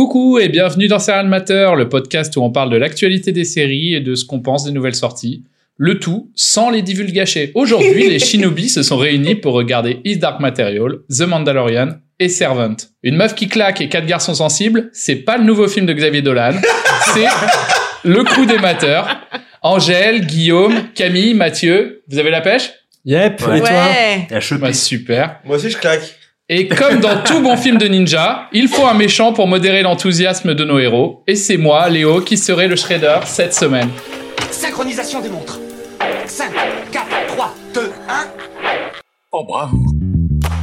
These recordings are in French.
Coucou et bienvenue dans Serial Matter, le podcast où on parle de l'actualité des séries et de ce qu'on pense des nouvelles sorties. Le tout sans les divulgacher. Aujourd'hui, les Shinobi se sont réunis pour regarder Is Dark Material, The Mandalorian et Servant. Une meuf qui claque et quatre garçons sensibles, c'est pas le nouveau film de Xavier Dolan, c'est le coup des mateurs. Angèle, Guillaume, Camille, Mathieu, vous avez la pêche? Yep, Ouais. et toi? Ouais. La cheville. Ouais, Super. Moi aussi, je claque. Et comme dans tout bon film de ninja, il faut un méchant pour modérer l'enthousiasme de nos héros. Et c'est moi, Léo, qui serai le Shredder cette semaine. Synchronisation des montres. 5, 4, 3, 2, 1. Oh bravo.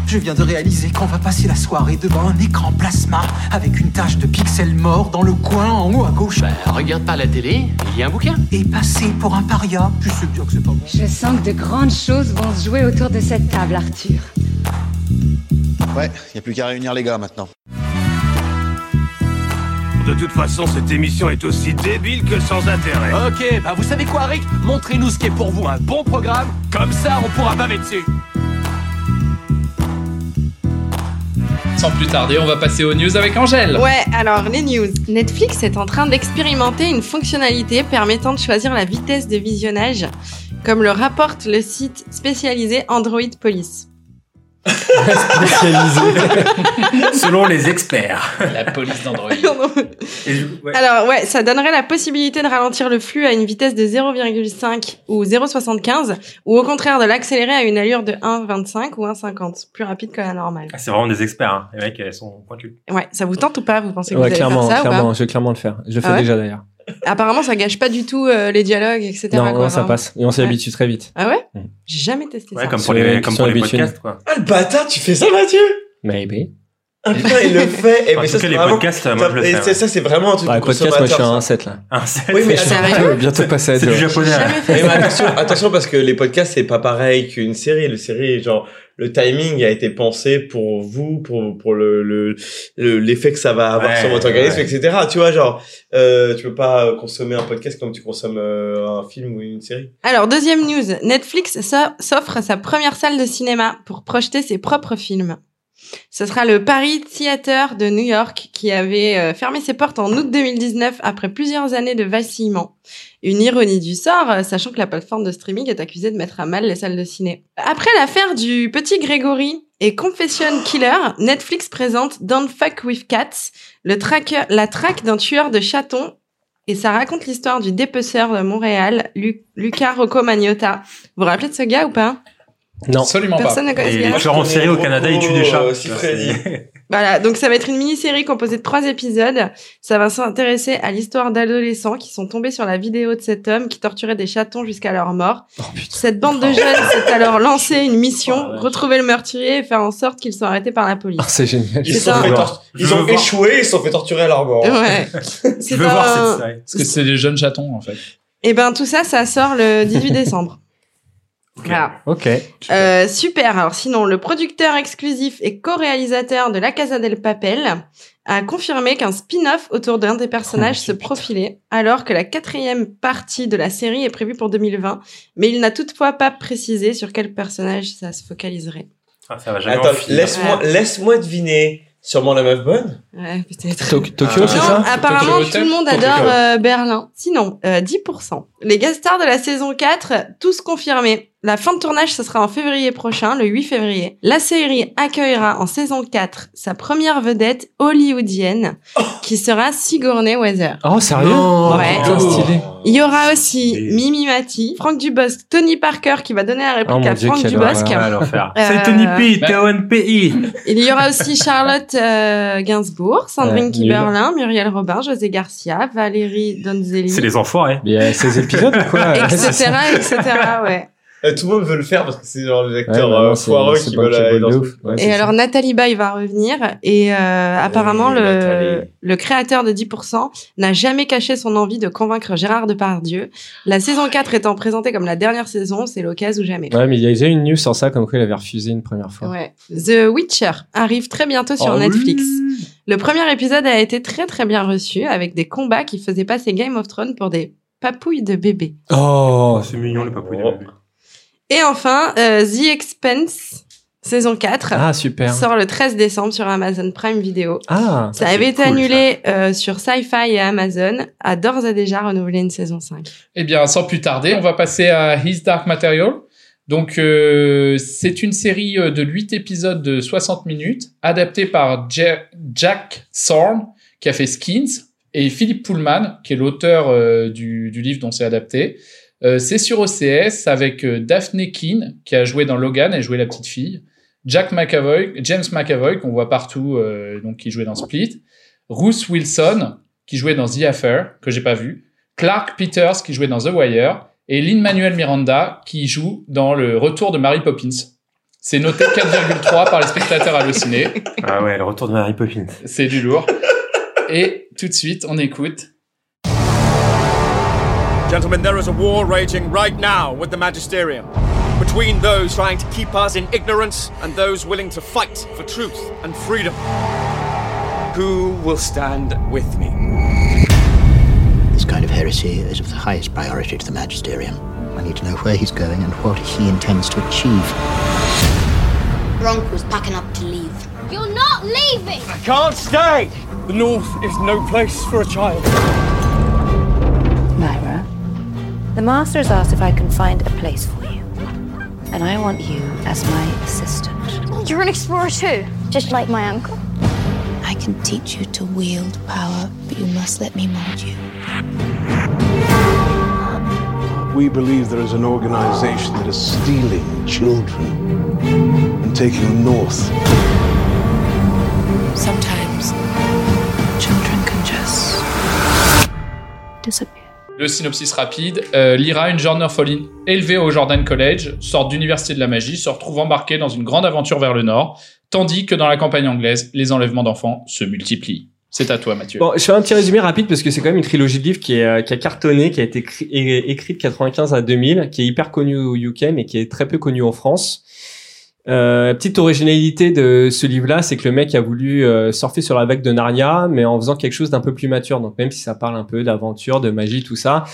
Je viens de réaliser qu'on va passer la soirée devant un écran plasma avec une tache de pixels morts dans le coin en haut à gauche. Regarde pas la télé, il y a un bouquin. Et passer pour un paria. Je sais bien que c'est pas bon. Je sens que de grandes choses vont se jouer autour de cette table, Arthur. Ouais, y a plus qu'à réunir les gars maintenant. De toute façon, cette émission est aussi débile que sans intérêt. Ok, bah vous savez quoi, Rick? Montrez-nous ce qui est pour vous un bon programme, comme ça on pourra baver dessus. Sans plus tarder, on va passer aux news avec Angèle. Ouais, alors les news. Netflix est en train d'expérimenter une fonctionnalité permettant de choisir la vitesse de visionnage, comme le rapporte le site spécialisé Android Police. Spécialisé. Selon les experts. La police d'Android. Ouais. Alors ouais, ça donnerait la possibilité de ralentir le flux à une vitesse de 0,5 ou 0,75 ou au contraire de l'accélérer à une allure de 1,25 ou 1,50, plus rapide que la normale. Ah, c'est vraiment des experts, hein. les mecs, elles sont pointus. Ouais, ça vous tente ou pas? Vous pensez que Ouais, vous allez clairement, faire ça clairement, ou je vais clairement le faire. Je le fais Ah ouais? déjà d'ailleurs. Apparemment, ça gâche pas du tout euh, les dialogues, etc. Non, quoi, non, ça passe. Et on s'y Ouais. habitue très vite. Ah ouais Mm. J'ai jamais testé Ouais, ça. comme pour Sur les, les- comme pour les podcasts, quoi. Ah, le bâtard, tu fais ça, Mathieu Maybe. Ah putain, il le fait. Et mais ça, c'est les vraiment... podcasts, moi, je le Et fais. c'est- ça, c'est vraiment un truc Bah, de podcast, moi je suis à ça. 1,7 là. Ah, c'est Oui, mais c'est- Sérieux bientôt passer à c'est deux. du japonais. Mais attention, attention parce que les podcasts c'est pas pareil qu'une série. Le série, genre le timing a été pensé pour vous, pour pour le le le- l'effet que ça va avoir Ouais, sur votre organisme, ouais. etc. Tu vois, genre euh, tu peux pas consommer un podcast comme tu consommes euh, un film ou une série. Alors, deuxième news. Netflix so- s'offre sa première salle de cinéma pour projeter ses propres films. Ce sera le Paris Theater de New York qui avait euh, fermé ses portes en août 2019 après plusieurs années de vacillement. Une ironie du sort, euh, sachant que la plateforme de streaming est accusée de mettre à mal les salles de ciné. Après l'affaire du petit Grégory et Confession Killer, Netflix présente Don't Fuck With Cats, la traque d'un tueur de chatons et ça raconte l'histoire du dépeceur de Montréal, Lu- Luca Rocco Magnotta. Vous vous rappelez de ce gars ou pas? Non. Absolument pas. Personne ne connaît ce Et les tueurs en série au Canada, ils tuent des chats. euh. Voilà, donc ça va être une mini-série composée de trois épisodes. Ça va s'intéresser à l'histoire d'adolescents qui sont tombés sur la vidéo de cet homme qui torturait des chatons jusqu'à leur mort. Oh putain. Cette bande de jeunes s'est alors lancé une mission, Oh, retrouver le meurtrier et faire en sorte qu'ils soient arrêtés par la police. Ah, c'est génial. Ils sont, un- ont voir. échoué, ils se sont fait torturer à leur mort. Ouais. Je C'est veux voir un- cette série. Parce que c'est des jeunes chatons, en fait. Et ben tout ça, ça sort le 18 décembre. Ok. Voilà. Ok. Euh, super. Alors sinon, le producteur exclusif et co-réalisateur de La Casa del Papel a confirmé qu'un spin-off autour d'un des personnages Oh, se profilait, alors que la quatrième partie de la série est prévue pour 2020, mais il n'a toutefois pas précisé sur quel personnage ça se focaliserait. Ah, ça va jamais Attends, en finir. laisse-moi deviner. Sûrement la meuf bonne. Ouais, peut-être. Tok- Tokyo, Ah. c'est ça? apparemment, Tokyo tout le monde adore euh, Berlin. Sinon, euh, 10%. Les guest stars de la saison 4, tous confirmés. La fin de tournage, ce sera en février prochain, le 8 février. La série accueillera en saison 4 sa première vedette hollywoodienne, qui sera Sigourney Weather. Oh, sérieux? Non. Ouais. Stylé. Il y aura aussi Et- Mimi Mati, Franck Dubosc, Tony Parker qui va donner la réplique Oh à Dieu, Franck Dubosc. Euh, C'est Tony P, bah- T-O-N-P-I. Il y aura aussi Charlotte euh, Gainsbourg, Sandrine Ouais, Kiberlin, Muriel Robin, José Garcia, Valérie Donzelli, C'est les enfoirés. Mais il y a 16 épisodes quoi etc., etc., ouais. Euh, tout le monde veut le faire parce que c'est genre les Ouais, acteurs bah euh, foireux qui veulent aller dans de. Ouais, Et alors Nathalie Baye va revenir et euh, apparemment le, le créateur de 10% n'a jamais caché son envie de convaincre Gérard Depardieu. La saison 4 étant présentée comme la dernière saison, c'est l'occasion ou jamais. Ouais, mais il y a déjà une news sur ça, comme quoi il avait refusé une première fois. Ouais. The Witcher arrive très bientôt sur Oh Netflix. oui. Le premier épisode a été très très bien reçu avec des combats qui faisaient passer Game of Thrones pour des papouilles de bébés. Oh, C'est mignon, le papouille. Oh. Et enfin, euh, The Expense saison 4. Ah, super. Sort le 13 décembre sur Amazon Prime Video. Ah, Ça avait été annulé euh, sur Sci-Fi et Amazon, a d'ores et déjà renouvelé une saison 5. Eh bien, sans plus tarder, on va passer à His Dark Material. Donc, euh, c'est une série de 8 épisodes de 60 minutes, adaptée par Ja- Jack Thorne, qui a fait Skins, et Philippe Pullman, qui est l'auteur euh, du, du livre dont c'est adapté. Euh, c'est sur OCS avec euh, Daphne Keane, qui a joué dans Logan, elle jouait la petite fille. Jack McAvoy, James McAvoy, qu'on voit partout, euh, donc qui jouait dans Split. Ruth Wilson, qui jouait dans The Affair, que j'ai pas vu. Clark Peters, qui jouait dans The Wire. Et Lin-Manuel Miranda, qui joue dans Le Retour de Mary Poppins. C'est noté 4,3 par les spectateurs hallucinés. Ah ouais, le retour de Mary Poppins. C'est du lourd. Et tout de suite, on écoute. Gentlemen, there is a war raging right now with the Magisterium. Between those trying to keep us in ignorance and those willing to fight for truth and freedom. Who will stand with me? This kind of heresy is of the highest priority to the Magisterium. I need to know where he's going and what he intends to achieve. Gronk was packing up to leave. You're not leaving! I can't stay! The North is no place for a child. Myra, the Master has asked if I can find a place for you. And I want you as my assistant. You're an explorer too, just like my uncle. I can teach you to wield power, but you must let me mold you. We believe there is an organization that is stealing children and taking them north. Sometimes children can just disappear. Le synopsis rapide. Euh, Lyra, une jeune orpheline élevée au Jordan College, sorte d'université de la magie, se retrouve embarquée dans une grande aventure vers le nord, tandis que dans la campagne anglaise, les enlèvements d'enfants se multiplient. C'est à toi, Mathieu. Bon, je fais un petit résumé rapide parce que c'est quand même une trilogie de livres qui, euh, a cartonné, qui a été écrite de 95 à 2000, qui est hyper connue au UK mais qui est très peu connue en France. Euh, petite originalité de ce livre-là, c'est que le mec a voulu euh, sur la vague de Narnia, mais en faisant quelque chose d'un peu plus mature. Donc même si ça parle un peu d'aventure, de magie, tout ça,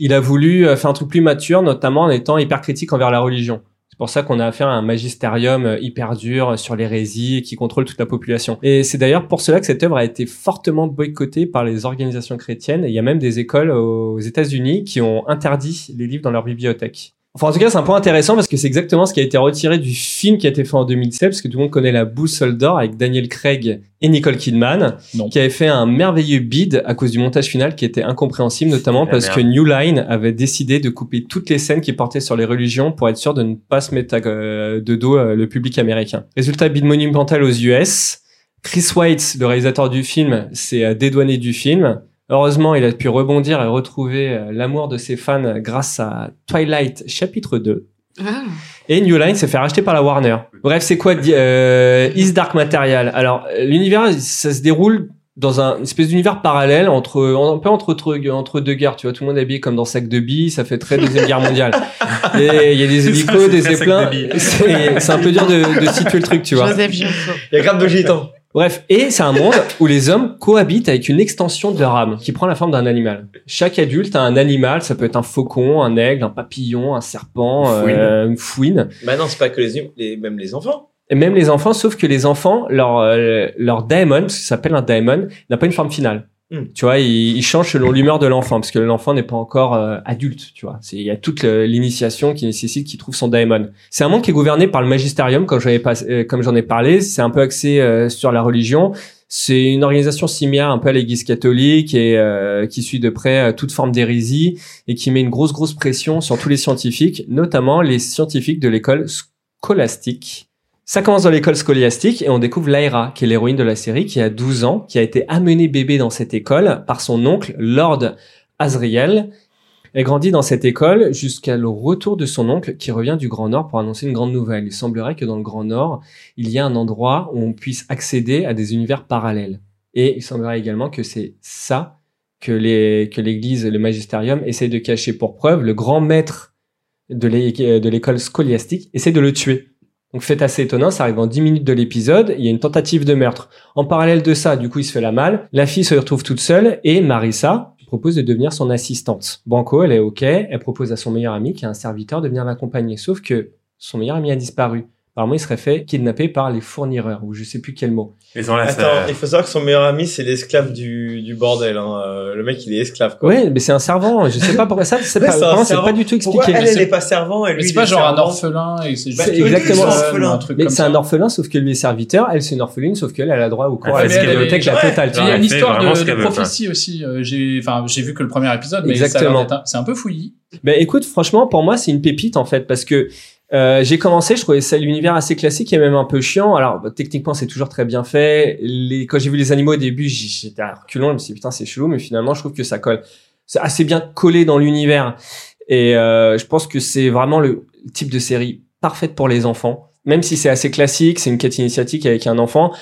il a voulu euh, faire un truc plus mature, notamment en étant hyper critique envers la religion. C'est pour ça qu'on a affaire à un magistérium euh, hyper dur euh, sur l'hérésie qui contrôle toute la population. Et c'est d'ailleurs pour cela que cette œuvre a été fortement boycottée par les organisations chrétiennes. Il y a même des écoles aux États-Unis qui ont interdit les livres dans leur bibliothèque. Enfin, en tout cas, c'est un point intéressant parce que c'est exactement ce qui a été retiré du film qui a été fait en 2007, parce que tout le monde connaît la boussole d'or avec Daniel Craig et Nicole Kidman, qui avait fait un merveilleux bid à cause du montage final qui était incompréhensible, notamment parce merde. que New Line avait décidé de couper toutes les scènes qui portaient sur les religions pour être sûr de ne pas se mettre à- euh, de dos euh, le public américain. Résultat, bid monumental aux US. Chris Weitz, le réalisateur du film, s'est euh, dédouané du film. Heureusement, il a pu rebondir et retrouver euh, l'amour de ses fans grâce à Twilight chapitre 2. Ah. Et New Line s'est fait racheter par la Warner. Bref, c'est quoi euh, Is Dark Material? Alors, l'univers, ça se déroule dans un une espèce d'univers parallèle entre un peu entre entre, entre deux guerres tu vois tout le monde est habillé comme dans sac de billes ça fait très deuxième guerre mondiale et il y a des hélicos des de zeppelins c'est un peu dur de, de situer le truc tu vois Joseph. Il y a grave de gitans. Bref, et c'est un monde où les hommes cohabitent avec une extension de leur âme qui prend la forme d'un animal. Chaque adulte a un animal, ça peut être un faucon, un aigle, un papillon, un serpent, Fouine. euh, une fouine. Bah non, c'est pas que les, hum- les même les enfants. Et même les enfants, sauf que les enfants, leur, euh, leur daemon, ce qui s'appelle un daemon, n'a pas une forme finale. Hmm. Tu vois, il, il change selon l'humeur de l'enfant, parce que l'enfant n'est pas encore euh, adulte, tu vois. Il y a toute l'initiation qui nécessite qu'il trouve son daemon. C'est un monde qui est gouverné par le magisterium, comme pas, euh, comme j'en ai parlé. C'est un peu axé euh, sur la religion. C'est une organisation similaire un peu à l'Église catholique et euh, qui suit de près euh, toute forme d'hérésie et qui met une grosse grosse pression sur tous les scientifiques, notamment les scientifiques de l'école scolastique. Ça commence dans l'école scolastique et on découvre Lyra, qui est l'héroïne de la série, qui a 12 ans, qui a été amenée bébé dans cette école par son oncle, Lord Azriel. Elle grandit dans cette école jusqu'à le retour de son oncle qui revient du Grand Nord pour annoncer une grande nouvelle. Il semblerait que dans le Grand Nord, il y a un endroit où on puisse accéder à des univers parallèles. Et il semblerait également que c'est ça que l'Église, le magistérium, essaie de cacher pour preuve. Le grand maître de l'école scolastique essaie de le tuer. Donc fait assez étonnant, ça arrive en 10 minutes de l'épisode, il y a une tentative de meurtre. En parallèle de ça, du coup, il se fait la malle, la fille se retrouve toute seule et Marissa propose de devenir son assistante. Banco, elle est OK, elle propose à son meilleur ami qui est un serviteur de venir l'accompagner. Sauf que son meilleur ami a disparu. Apparemment, il serait fait kidnapper par les fournireurs, ou je sais plus quel mot. Ils ont là, Attends, il faut savoir que son meilleur ami, c'est l'esclave du, du bordel. Hein. Euh, Le mec, il est esclave, quoi. Ouais, mais c'est un servant. Je sais pas pourquoi ça. C'est Ouais, pas, c'est pas du tout Pourquoi expliqué. elle, Mais elle est pas servant et lui, c'est pas genre un orphelin et c'est juste Bah, exactement orphelins. un truc Mais c'est un orphelin, sauf que lui est serviteur, elle c'est une orpheline, sauf qu'elle elle a droit au cours Elle à la bibliothèque, la totale. Il y a une Elle histoire de, prophétie aussi. euh, j'ai, enfin, j'ai vu que le premier épisode, mais c'est un peu fouillis. Ben écoute, franchement, pour moi, c'est une pépite en fait, parce que euh, j'ai commencé, je trouvais ça l'univers assez classique et même un peu chiant. Alors bah, techniquement, c'est toujours très bien fait. Les, quand j'ai vu les animaux au début, j'étais à reculons, je me suis dit putain c'est chelou, mais finalement, je trouve que ça colle. C'est assez bien collé dans l'univers et euh, je pense que c'est vraiment le type de série parfaite pour les enfants. Même si c'est assez classique, c'est une quête initiatique avec un enfant.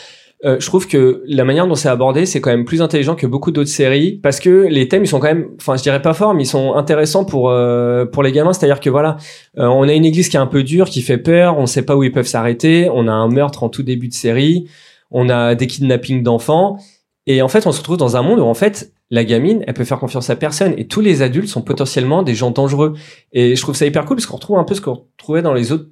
Euh, je trouve que la manière dont c'est abordé, c'est quand même plus intelligent que beaucoup d'autres séries parce que les thèmes ils sont quand même, enfin je dirais pas forts, mais ils sont intéressants pour euh, pour les gamins. C'est-à-dire que voilà, euh, on a une église qui est un peu dure, qui fait peur, on sait pas où ils peuvent s'arrêter, on a un meurtre en tout début de série, on a des kidnappings d'enfants et en fait on se retrouve dans un monde où en fait la gamine, elle peut faire confiance à personne et tous les adultes sont potentiellement des gens dangereux. Et je trouve ça hyper cool parce qu'on retrouve un peu ce qu'on retrouvait dans les autres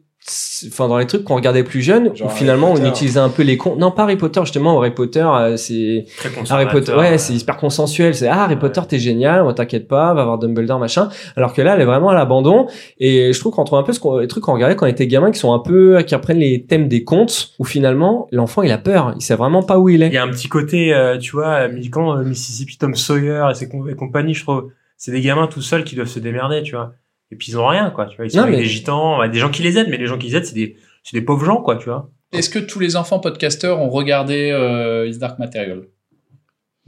enfin dans les trucs qu'on regardait plus jeunes Genre où finalement on utilisait un peu les cons non pas Harry Potter justement Harry Potter euh, c'est Très Harry Potter ouais c'est hyper consensuel c'est ah Harry Potter t'es génial on t'inquiète pas va voir Dumbledore machin. Alors que là elle est vraiment à l'abandon et je trouve qu'on trouve un peu ce qu'on, les trucs qu'on regardait quand on était gamin qui sont un peu qui reprennent les thèmes des contes où finalement l'enfant il a peur il sait vraiment pas où il est. Il y a un petit côté, euh, tu vois, euh, quand euh, Mississippi Tom Sawyer et ses com- et compagnie, je trouve, c'est des gamins tout seuls qui doivent se démerder, tu vois. Et puis ils ont rien, quoi, tu vois. Ils sont Non, avec mais- des gitans, des gens qui les aident, mais les gens qui les aident, c'est des, c'est des pauvres gens, quoi, tu vois. Est-ce que tous les enfants podcasteurs ont regardé euh, Is Dark Material?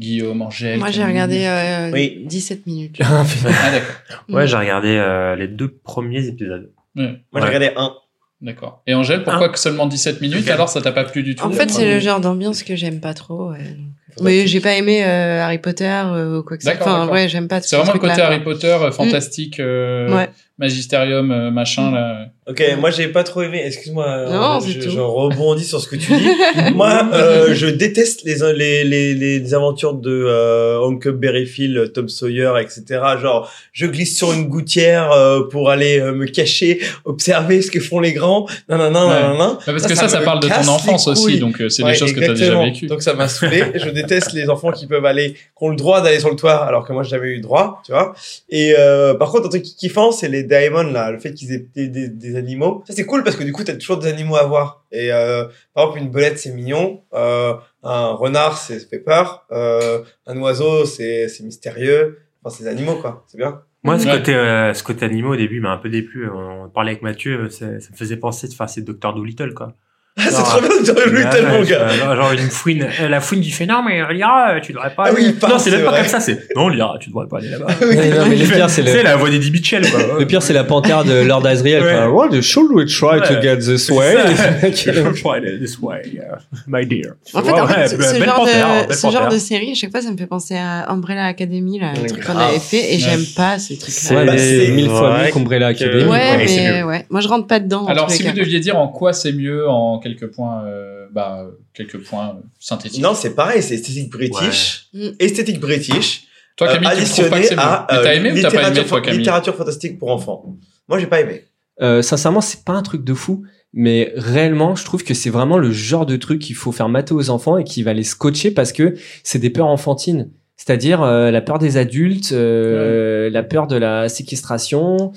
Guillaume, Angèle Moi, j'ai regardé euh, Oui. 17 minutes. Ah d'accord. Ouais, j'ai regardé euh, les deux premiers épisodes. Moi, j'ai Ouais. regardé un. d'accord. Et Angèle, pourquoi que seulement 17 minutes Alors ça t'a pas plu du tout? En fait, c'est le genre d'ambiance que j'aime pas trop. ouais. Mais j'ai pas aimé euh, Harry Potter euh, ou quoi que ce soit. Enfin, ouais, j'aime pas C'est vraiment le côté Harry Potter, euh, fantastique, euh, Ouais. magisterium, euh, machin là. Ok, moi j'ai pas trop aimé. Excuse-moi, Non, je, rebondis sur ce que tu dis. moi, euh, je déteste les, les, les, les aventures de euh, Huckleberry Phil, Tom Sawyer, etc. Genre, je glisse sur une gouttière euh, pour aller euh, me cacher, observer ce que font les grands. Non, non, non, Ouais. non, non. Bah, parce que ça, ça parle de ton enfance aussi, donc, euh, c'est des choses que t'as déjà exactement. vécues. Donc ça m'a saoulé. je déteste les enfants qui peuvent aller, qui ont le droit d'aller sur le toit, alors que moi j'ai jamais eu le droit, tu vois. Et euh, par contre, un truc kiffant, c'est les daemons là, le fait qu'ils aient des, des, des animaux. Ça c'est cool parce que du coup t'as toujours des animaux à voir. Et euh, par exemple une belette c'est mignon, euh, un renard c'est fait peur, euh, un oiseau c'est c'est mystérieux. Enfin c'est des animaux quoi, c'est bien. Moi, ce Ouais. côté, euh, ce côté animaux au début m'a un peu déplu. On parlait avec Mathieu, ça, ça me faisait penser de faire c'est Docteur Dolittle, quoi. Ah, c'est trop bien de ouais, mon tu gars. genre, genre une fouine, euh, la fouine qui fait non mais Lyra, euh, tu devrais pas. Ah oui, aller- il parle, non, c'est même c'est pas vrai. comme ça, c'est non Lyra, tu devrais pas aller là-bas. Oui, Ouais, non, mais le pire c'est la voix d'Eddie Mitchell, quoi. le pire c'est la panthère de Lord Asriel Ouais. quoi. What should we try to get this C'est way? ça. Try this way, uh, my dear. En fait, Ouais, en fait, ouais, ce, ce genre, panthère, de, ce genre série, à chaque fois, ça me fait penser à Umbrella Academy, là, le truc qu'on avait fait, et j'aime pas ces c'est trucs-là. Bah, c'est mille fois mieux qu'Umbrella Academy. Ouais, c'est mais ouais. Moi, je rentre pas dedans. Alors, si vous deviez dire en quoi c'est mieux en quelques points, euh, bah, euh, quelques points euh, synthétiques. Non, c'est pareil, c'est esthétique british, Ouais. Mm. esthétique british. Toi, Camille, tu trouves pas que à t'as aimé ou t'as pas aimé, littérature- toi, Camille littérature fantastique pour enfants. Moi, j'ai pas aimé. Euh, sincèrement, c'est pas un truc de fou, mais réellement, je trouve que c'est vraiment le genre de truc qu'il faut faire mater aux enfants et qui va les scotcher parce que c'est des peurs enfantines. C'est-à-dire euh, la peur des adultes, euh, la peur de la séquestration,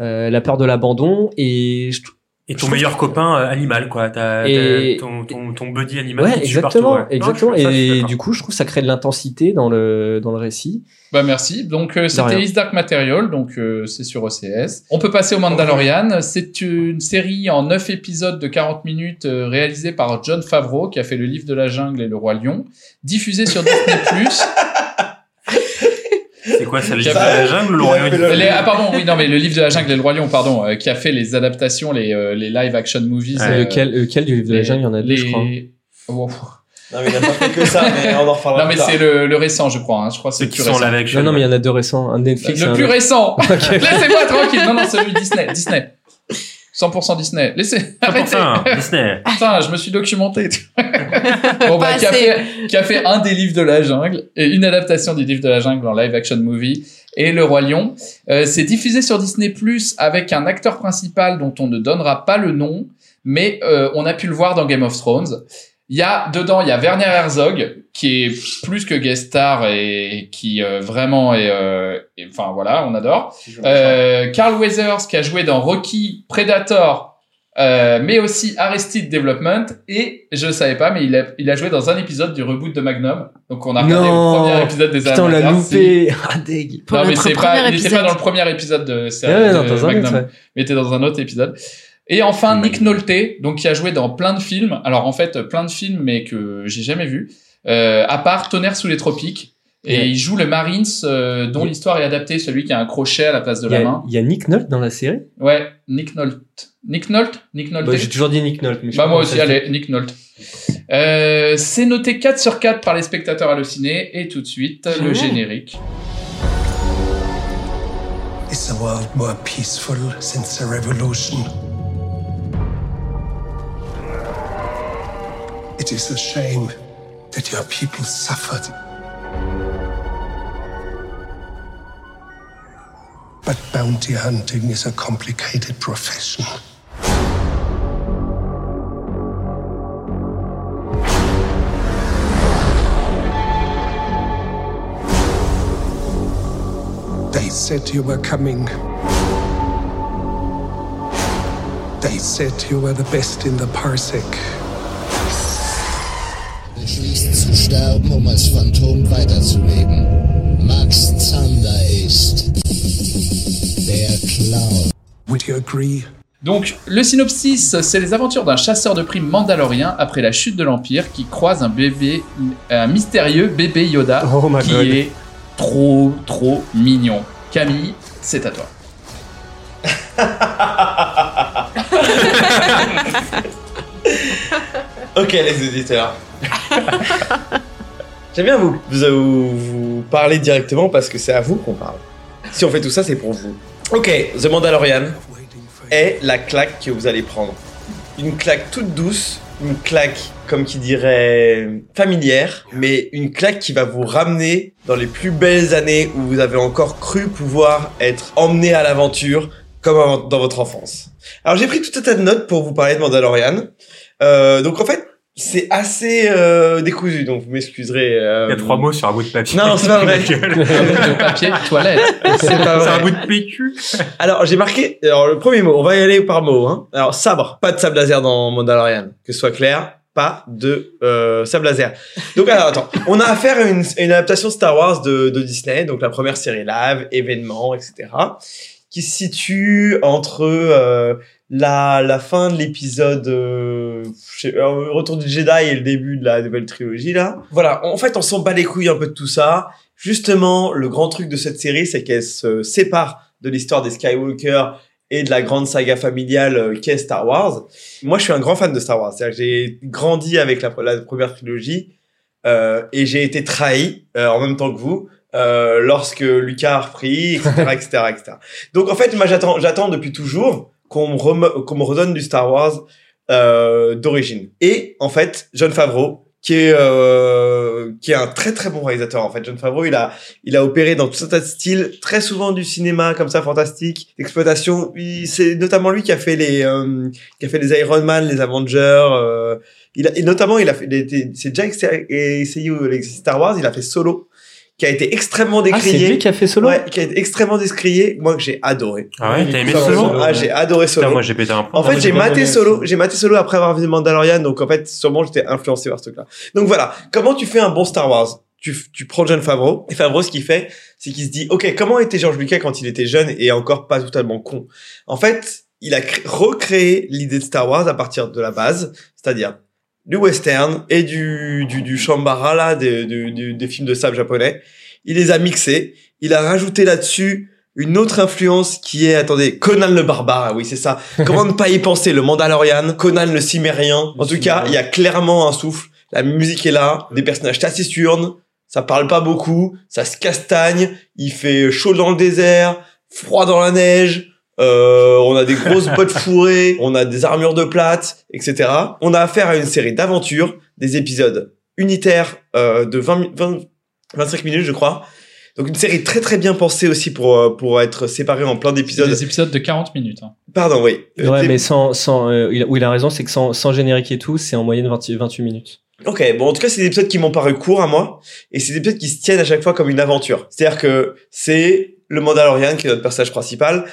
euh, la peur de l'abandon et je, Et ton meilleur copain euh, animal, quoi. T'as, Et- ton, ton, ton buddy animal. ouais qui exactement partout, ouais. Non, exactement et du coup je trouve que ça crée de l'intensité dans le dans le récit Bah merci. Donc euh, c'était Is Dark Material, donc euh, c'est sur OCS. On peut passer au Mandalorian. C'est une série en 9 épisodes de 40 minutes euh, réalisée par John Favreau qui a fait le livre de la jungle et le roi lion, diffusée sur Disney+. C'est quoi, c'est le livre de la jungle ou le royaume du Les- ah pardon, oui non mais le livre de la jungle et le roi lion pardon, euh, qui a fait les adaptations, les, euh, les live action movies. C'est lequel- lequel du livre de la jungle Il y en a deux, je crois. Oh. Non, mais il a pas fait que ça, mais on en reparlera Non mais c'est le, le récent je crois, hein. je crois que c'est Ceux le qui plus sont récent. live action. non non mais il y en a deux récents un Netflix et Le un plus autre. récent. Laissez-moi tranquille. Non, non, celui Disney. Disney. 100% Disney. Laissez, arrêtez. 100% Disney. Putain, je me suis documenté. bon, bah, qui a, fait, qui a fait un des livres de la jungle et une adaptation du livre de la jungle en live action movie et Le Roi Lion. Euh, c'est diffusé sur Disney Plus avec un acteur principal dont on ne donnera pas le nom mais euh, on a pu le voir dans Game of Thrones. Il y a dedans, il y a Werner Herzog qui est plus que guest star et qui euh, vraiment est, euh, enfin voilà, on adore. Euh, Carl Weathers qui a joué dans Rocky, Predator, euh, mais aussi Arrested Development et je savais pas, mais il a, il a joué dans un épisode du reboot de Magnum. Donc on a regardé Non. le premier épisode des Putain, on l'a loupé. Ah, deg. Non, mais c'est pas, il était pas dans le premier épisode de, de non, dans un Magnum, autre, ouais. mais il était dans un autre épisode. Et enfin, Nick Nolte, donc qui a joué dans plein de films. Alors en fait, plein de films, mais que j'ai jamais vu. Euh, à part Tonnerre sous les tropiques. Et Ouais. il joue le Marines, euh, dont l'histoire est adaptée, celui qui a un crochet à la place de la a, main. il y a Nick Nolte dans la série? Ouais, Nick Nolte. Nick Nolte? Nick Nolte Bah, J'ai toujours dit Nick Nolte. Mais je sais Bah pas moi aussi, allez, Nick Nolte. Euh, c'est noté 4 sur 4 par les spectateurs hallucinés. Et tout de suite, le générique. Is the world more peaceful since the revolution? It is a shame that your people suffered. But bounty hunting is a complicated profession. They said you were coming. They said you were the best in the parsec. Beschließt zu sterben, um als Phantom weiterzuleben. Max Zander ist der Clown. Would you agree? Donc, le synopsis, c'est les aventures d'un chasseur de primes mandalorien après la chute de l'Empire qui croise un bébé, un mystérieux bébé Yoda Oh my qui God. est trop, trop mignon. Camille, c'est à toi. Ok, les éditeurs. J'aime bien vous, vous, vous parler directement parce que c'est à vous qu'on parle. Si on fait tout ça, c'est pour vous. Ok, The Mandalorian est la claque que vous allez prendre. Une claque toute douce, une claque, comme qui dirait, familière, mais une claque qui va vous ramener dans les plus belles années où vous avez encore cru pouvoir être emmené à l'aventure comme dans votre enfance. Alors j'ai pris tout un tas de notes pour vous parler de Mandalorian. Euh, donc en fait, c'est assez euh, décousu, donc vous m'excuserez. euh, Il y a trois mots sur un bout de papier. Non, c'est pas vrai. de papier toilette. C'est pas C'est vrai. un bout de PQ. Alors j'ai marqué. Alors le premier mot, on va y aller par mot. Hein. Alors sabre, pas de sable laser dans Mandalorian, que ce soit clair. Pas de euh, sable laser. Donc alors attends, on a affaire à une, une adaptation Star Wars de, de Disney, donc la première série live, événements, etc., qui se situe entre euh, la, la fin de l'épisode euh, euh, Retour du Jedi et le début de la nouvelle trilogie là. Voilà, en fait on s'en bat les couilles un peu de tout ça. Justement, le grand truc de cette série, c'est qu'elle se sépare de l'histoire des Skywalker et de la grande saga familiale euh, qu'est Star Wars. Moi, je suis un grand fan de Star Wars. C'est-à-dire que j'ai grandi avec la, la première trilogie euh, et j'ai été trahi euh, en même temps que vous euh, lorsque Lucas a repris, etc., etc., etc. Donc, en fait, moi, j'attends, j'attends depuis toujours qu'on me, me redonne du Star Wars euh, d'origine. Et en fait, John Favreau, qui est euh, qui est un très très bon réalisateur en fait. John Favreau, il a il a opéré dans tout un tas de styles, très souvent du cinéma comme ça fantastique, d'exploitation. C'est notamment lui qui a fait les euh, qui a fait les Iron Man, les Avengers. euh, il a, et notamment, il a fait, c'est déjà essayé, au- les Star Wars. Il a fait Solo, qui a été extrêmement Ah, c'est décrié. lui qui a fait Solo Ouais, qui a été extrêmement décrié. Moi, que j'ai adoré. Ah ouais, t'as aimé Solo, Solo Ah, j'ai adoré Solo. Putain, moi j'ai pété un plomb. En fait, j'ai maté. Solo, j'ai maté Solo après avoir vu Mandalorian, donc en fait, sûrement j'étais influencé par ce truc-là. Donc voilà, comment tu fais un bon Star Wars? Tu, tu prends John Favreau, et Favreau, ce qu'il fait, c'est qu'il se dit, ok, comment était George Lucas quand il était jeune et encore pas totalement con? En fait, il a cré- recréé l'idée de Star Wars à partir de la base, c'est-à-dire du western et du, du, du shambara, là, des, du- du- des films de sable japonais. Il les a mixés, il a rajouté là-dessus une autre influence qui est, attendez, Conan le barbare, ah oui, c'est ça. Comment ne pas y penser, le Mandalorian, Conan le cimérien. En tout cas, il y a clairement un souffle. La musique est là, des personnages taciturnes, ça parle pas beaucoup, ça se castagne, il fait chaud dans le désert, froid dans la neige, euh, on a des grosses bottes fourrées, on a des armures de plate, etc. On a affaire à une série d'aventures, des épisodes unitaires euh, de 20, mi- 20 25 minutes, je crois. Donc une série très très bien pensée aussi pour euh, pour être séparée en plein d'épisodes. Des épisodes de 40 minutes. hein. Pardon, oui. Ouais, mais sans, sans, euh, il a, où il a raison, c'est que sans, sans générique et tout, c'est en moyenne 20 28 minutes. Ok, bon en tout cas c'est des épisodes qui m'ont paru courts à moi et c'est des épisodes qui se tiennent à chaque fois comme une aventure. C'est-à-dire que c'est le Mandalorian qui est notre personnage principal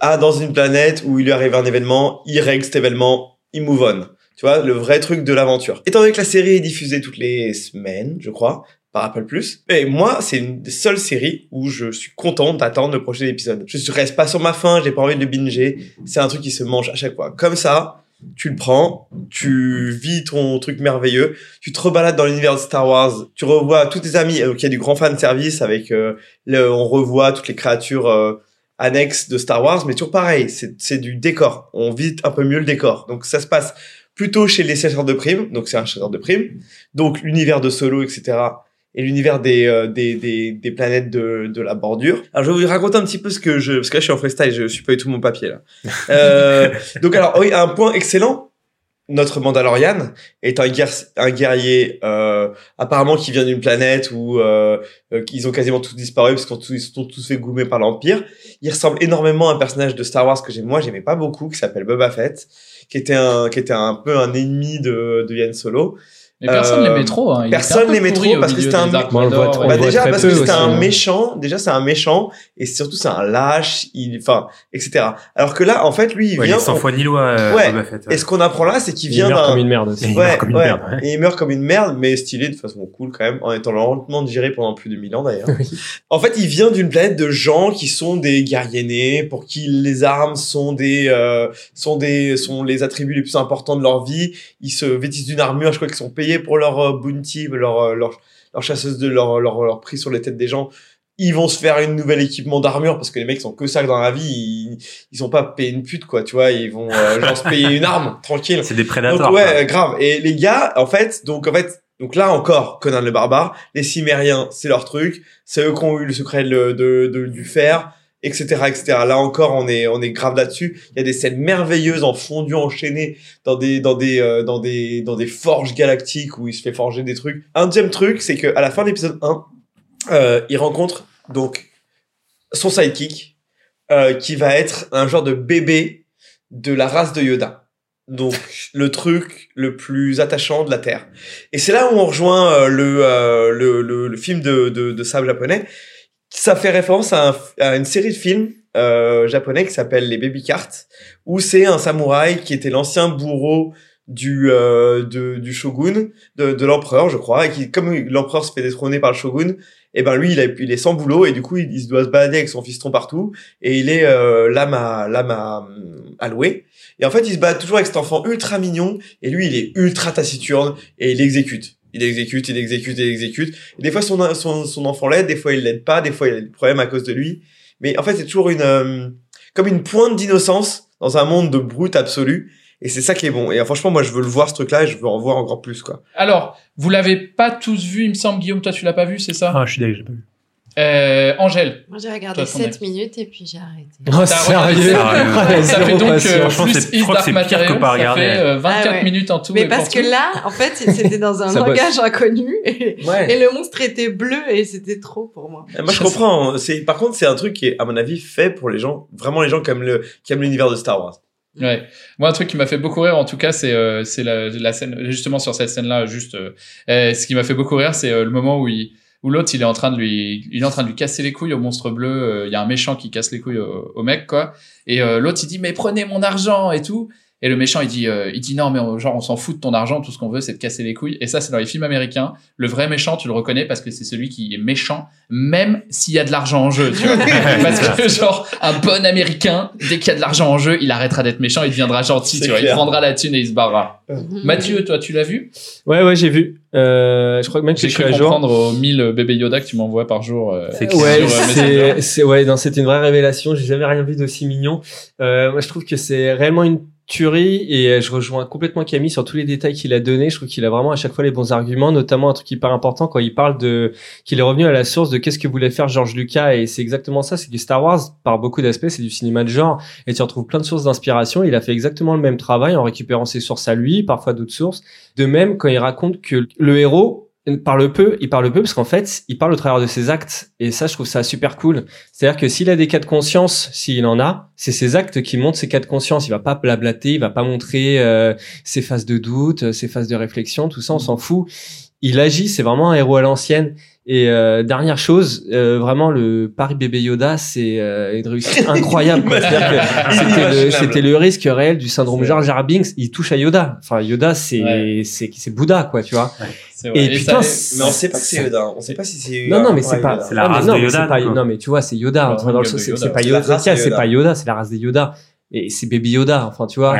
à dans une planète où il lui arrive un événement, il règle cet événement, il move on. Tu vois, le vrai truc de l'aventure. Étant donné que la série est diffusée toutes les semaines, je crois, par Apple Plus, et moi c'est une des seules séries où je suis content d'attendre le prochain épisode. Je reste pas sur ma faim, j'ai pas envie de binger. C'est un truc qui se mange à chaque fois. Comme ça, tu le prends, tu vis ton truc merveilleux, tu te rebalades dans l'univers de Star Wars, tu revois tous tes amis, donc il y a du grand fan service avec, euh, on revoit toutes les créatures euh, annexes de Star Wars, mais toujours pareil, c'est c'est du décor, on vit un peu mieux le décor. Donc ça se passe plutôt chez les chasseurs de primes, donc c'est un chasseur de primes, donc l'univers de Solo, etc. Et l'univers des, euh, des, des, des planètes de, de la bordure. Alors je vais vous raconter un petit peu ce que je... Parce que là je suis en freestyle, je suis pas du tout mon papier là. Euh, donc alors oui, un point excellent, notre Mandalorian est un, guerre, un guerrier euh, apparemment qui vient d'une planète où euh, euh, ils ont quasiment tous disparu parce qu'ils se sont tous fait goumer par l'Empire. Il ressemble énormément à un personnage de Star Wars que j'aime moi, j'aimais pas beaucoup, qui s'appelle Boba Fett, qui était un qui était un peu un ennemi de, de Han Solo. Mais personne Euh, l'aimait trop. Hein. Il Personne l'aimait trop parce que milieu c'était un on voit on bah déjà parce que c'était aussi, un méchant, déjà c'est un méchant et surtout c'est un lâche, il enfin etc. Alors que là en fait lui il Ouais, il vient est sans foi ni loi, euh, Ouais. Boba Fett. Et ce qu'on apprend là c'est qu'il Il vient meurt d'un comme une merde aussi. Il Ouais, meurt comme une ouais. merde, ouais. Et il meurt comme une merde, mais stylé de façon cool quand même, en étant lentement digéré pendant plus de 1000 ans d'ailleurs. En fait, il vient d'une planète de gens qui sont des guerriers nés, pour qui les armes sont des, euh, sont des, sont les attributs les plus importants de leur vie. Ils se vêtissent d'une armure, je crois qu'ils sont payés pour leur euh, bounty, leur, euh, leur, leur chasseuse de leur, leur, leur prix sur les têtes des gens. Ils vont se faire une nouvelle équipement d'armure parce que les mecs sont que ça dans la vie. Ils, ils ont pas payé une pute, quoi, tu vois. Ils vont, euh, genre, se payer une arme, tranquille. C'est des prédateurs. Donc ouais, quoi. euh, grave. Et les gars, en fait, donc en fait, donc là encore, Conan le barbare, les Cimériens, c'est leur truc, c'est eux qui ont eu le secret de, de, de- du fer, etc., etc. Là encore, on est on est grave là-dessus. Il y a des scènes merveilleuses en fondu enchaîné dans des dans des euh, dans des dans des forges galactiques où il se fait forger des trucs. Un deuxième truc, c'est que à la fin de l'épisode 1, euh, il rencontre donc son sidekick, euh, qui va être un genre de bébé de la race de Yoda. Donc le truc le plus attachant de la Terre. Et c'est là où on rejoint euh, le, euh, le, le, le film de, de, de sable japonais. Ça fait référence à, un- à une série de films euh, japonais qui s'appelle les Baby Cart, où c'est un samouraï qui était l'ancien bourreau du, euh, du shogun, de, de l'empereur, je crois, et qui, comme l'empereur se fait détrôner par le shogun, et ben lui, il, a, il est sans boulot, et du coup, il, doit se balader avec son fiston partout, et il est euh, l'âme à, l'âme à, à louer. Et en fait, il se balade toujours avec cet enfant ultra mignon, et lui, il est ultra taciturne, et il exécute. Il exécute, il exécute, il exécute. Et des fois, son, son, son enfant l'aide, des fois, il l'aide pas, des fois, il a des problèmes à cause de lui. Mais en fait, c'est toujours une, euh, comme une pointe d'innocence dans un monde de brute absolue. Et c'est ça qui est bon. Et euh, franchement, moi, je veux le voir, ce truc-là, et je veux en voir encore plus, quoi. Alors, vous l'avez pas tous vu, il me semble, Guillaume, toi tu l'as pas vu, c'est ça? Ah, je suis d'accord, j'ai pas vu. Euh, Angèle. Moi, j'ai regardé Toi, ton 7 minutes et puis j'ai arrêté. Oh, sérieux Ah, ça, ça fait donc euh, plus Is que Dark que Material, pas ça regarder. fait euh, 24 Ah ouais. minutes en tout. Mais parce que tout. là, en fait, c'était dans un bosse. langage inconnu et, Ouais. et le monstre était bleu et c'était trop pour moi. Euh, Moi, je comprends. C'est, par contre, c'est un truc qui est, à mon avis, fait pour les gens, vraiment les gens qui aiment l'univers de Star Wars. Ouais. Moi, un truc qui m'a fait beaucoup rire, en tout cas, c'est euh, c'est la, la scène, justement sur cette scène-là, juste. euh, euh, ce qui m'a fait beaucoup rire, c'est euh, le moment où il où l'autre il est en train de lui il est en train de lui casser les couilles au monstre bleu euh, il y a un méchant qui casse les couilles au, mec quoi. Et euh, l'autre il dit mais prenez mon argent et tout et le méchant il dit euh, il dit non mais on- genre on s'en fout de ton argent tout ce qu'on veut c'est de casser les couilles et ça c'est dans les films américains le vrai méchant tu le reconnais parce que c'est celui qui est méchant même s'il y a de l'argent en jeu tu vois parce que genre un bon américain dès qu'il y a de l'argent en jeu il arrêtera d'être méchant il deviendra gentil tu vois il prendra la thune et il se barrera Mhm. Mathieu toi tu l'as vu? Ouais, ouais, j'ai vu. Euh, je crois que même que j'ai je suis cru à jour. comprendre aux 1000 bébés Yoda que tu m'envoies par jour euh, C'est Ouais, euh, c'est, c'est, ouais, non, c'était une vraie révélation. J'ai jamais rien vu d'aussi mignon. Euh, moi, je trouve que c'est réellement une tuerie et euh, je rejoins complètement Camille sur tous les détails qu'il a donnés. Je trouve qu'il a vraiment à chaque fois les bons arguments, notamment un truc hyper important quand il parle de, qu'il est revenu à la source de qu'est-ce que voulait faire George Lucas et c'est exactement ça. C'est du Star Wars par beaucoup d'aspects, c'est du cinéma de genre et tu retrouves plein de sources d'inspiration. Il a fait exactement le même travail en récupérant ses sources à lui, parfois d'autres sources. De même, quand il raconte que le héros, par le peu, il parle peu parce qu'en fait, il parle au travers de ses actes. Et ça, je trouve ça super cool. C'est-à-dire que s'il a des cas de conscience, s'il en a, c'est ses actes qui montrent ses cas de conscience. Il va pas blablater, il va pas montrer euh, ses phases de doute, ses phases de réflexion, tout ça, on s'en fout. Il agit, c'est vraiment un héros à l'ancienne. Et euh, dernière chose, euh, vraiment le Paris bébé Yoda, c'est euh, une réussite incroyable. c'était le, risque réel du syndrome Jar Jar Binks. Il touche à Yoda. Enfin, Yoda, c'est Ouais. c'est c'est Bouddha, quoi, tu vois. Et, Et putain, ça- Mais on sait pas que c'est Yoda. On sait pas si c'est. non, non, mais c'est pas. Yoda. C'est la Ah, race non, de mais Yoda, pas-. Non, mais tu vois, c'est Yoda. C'est pas Yoda. C'est Yoda. pas Yoda, c'est la race des Yoda. Et c'est bébé Yoda. Enfin, tu vois.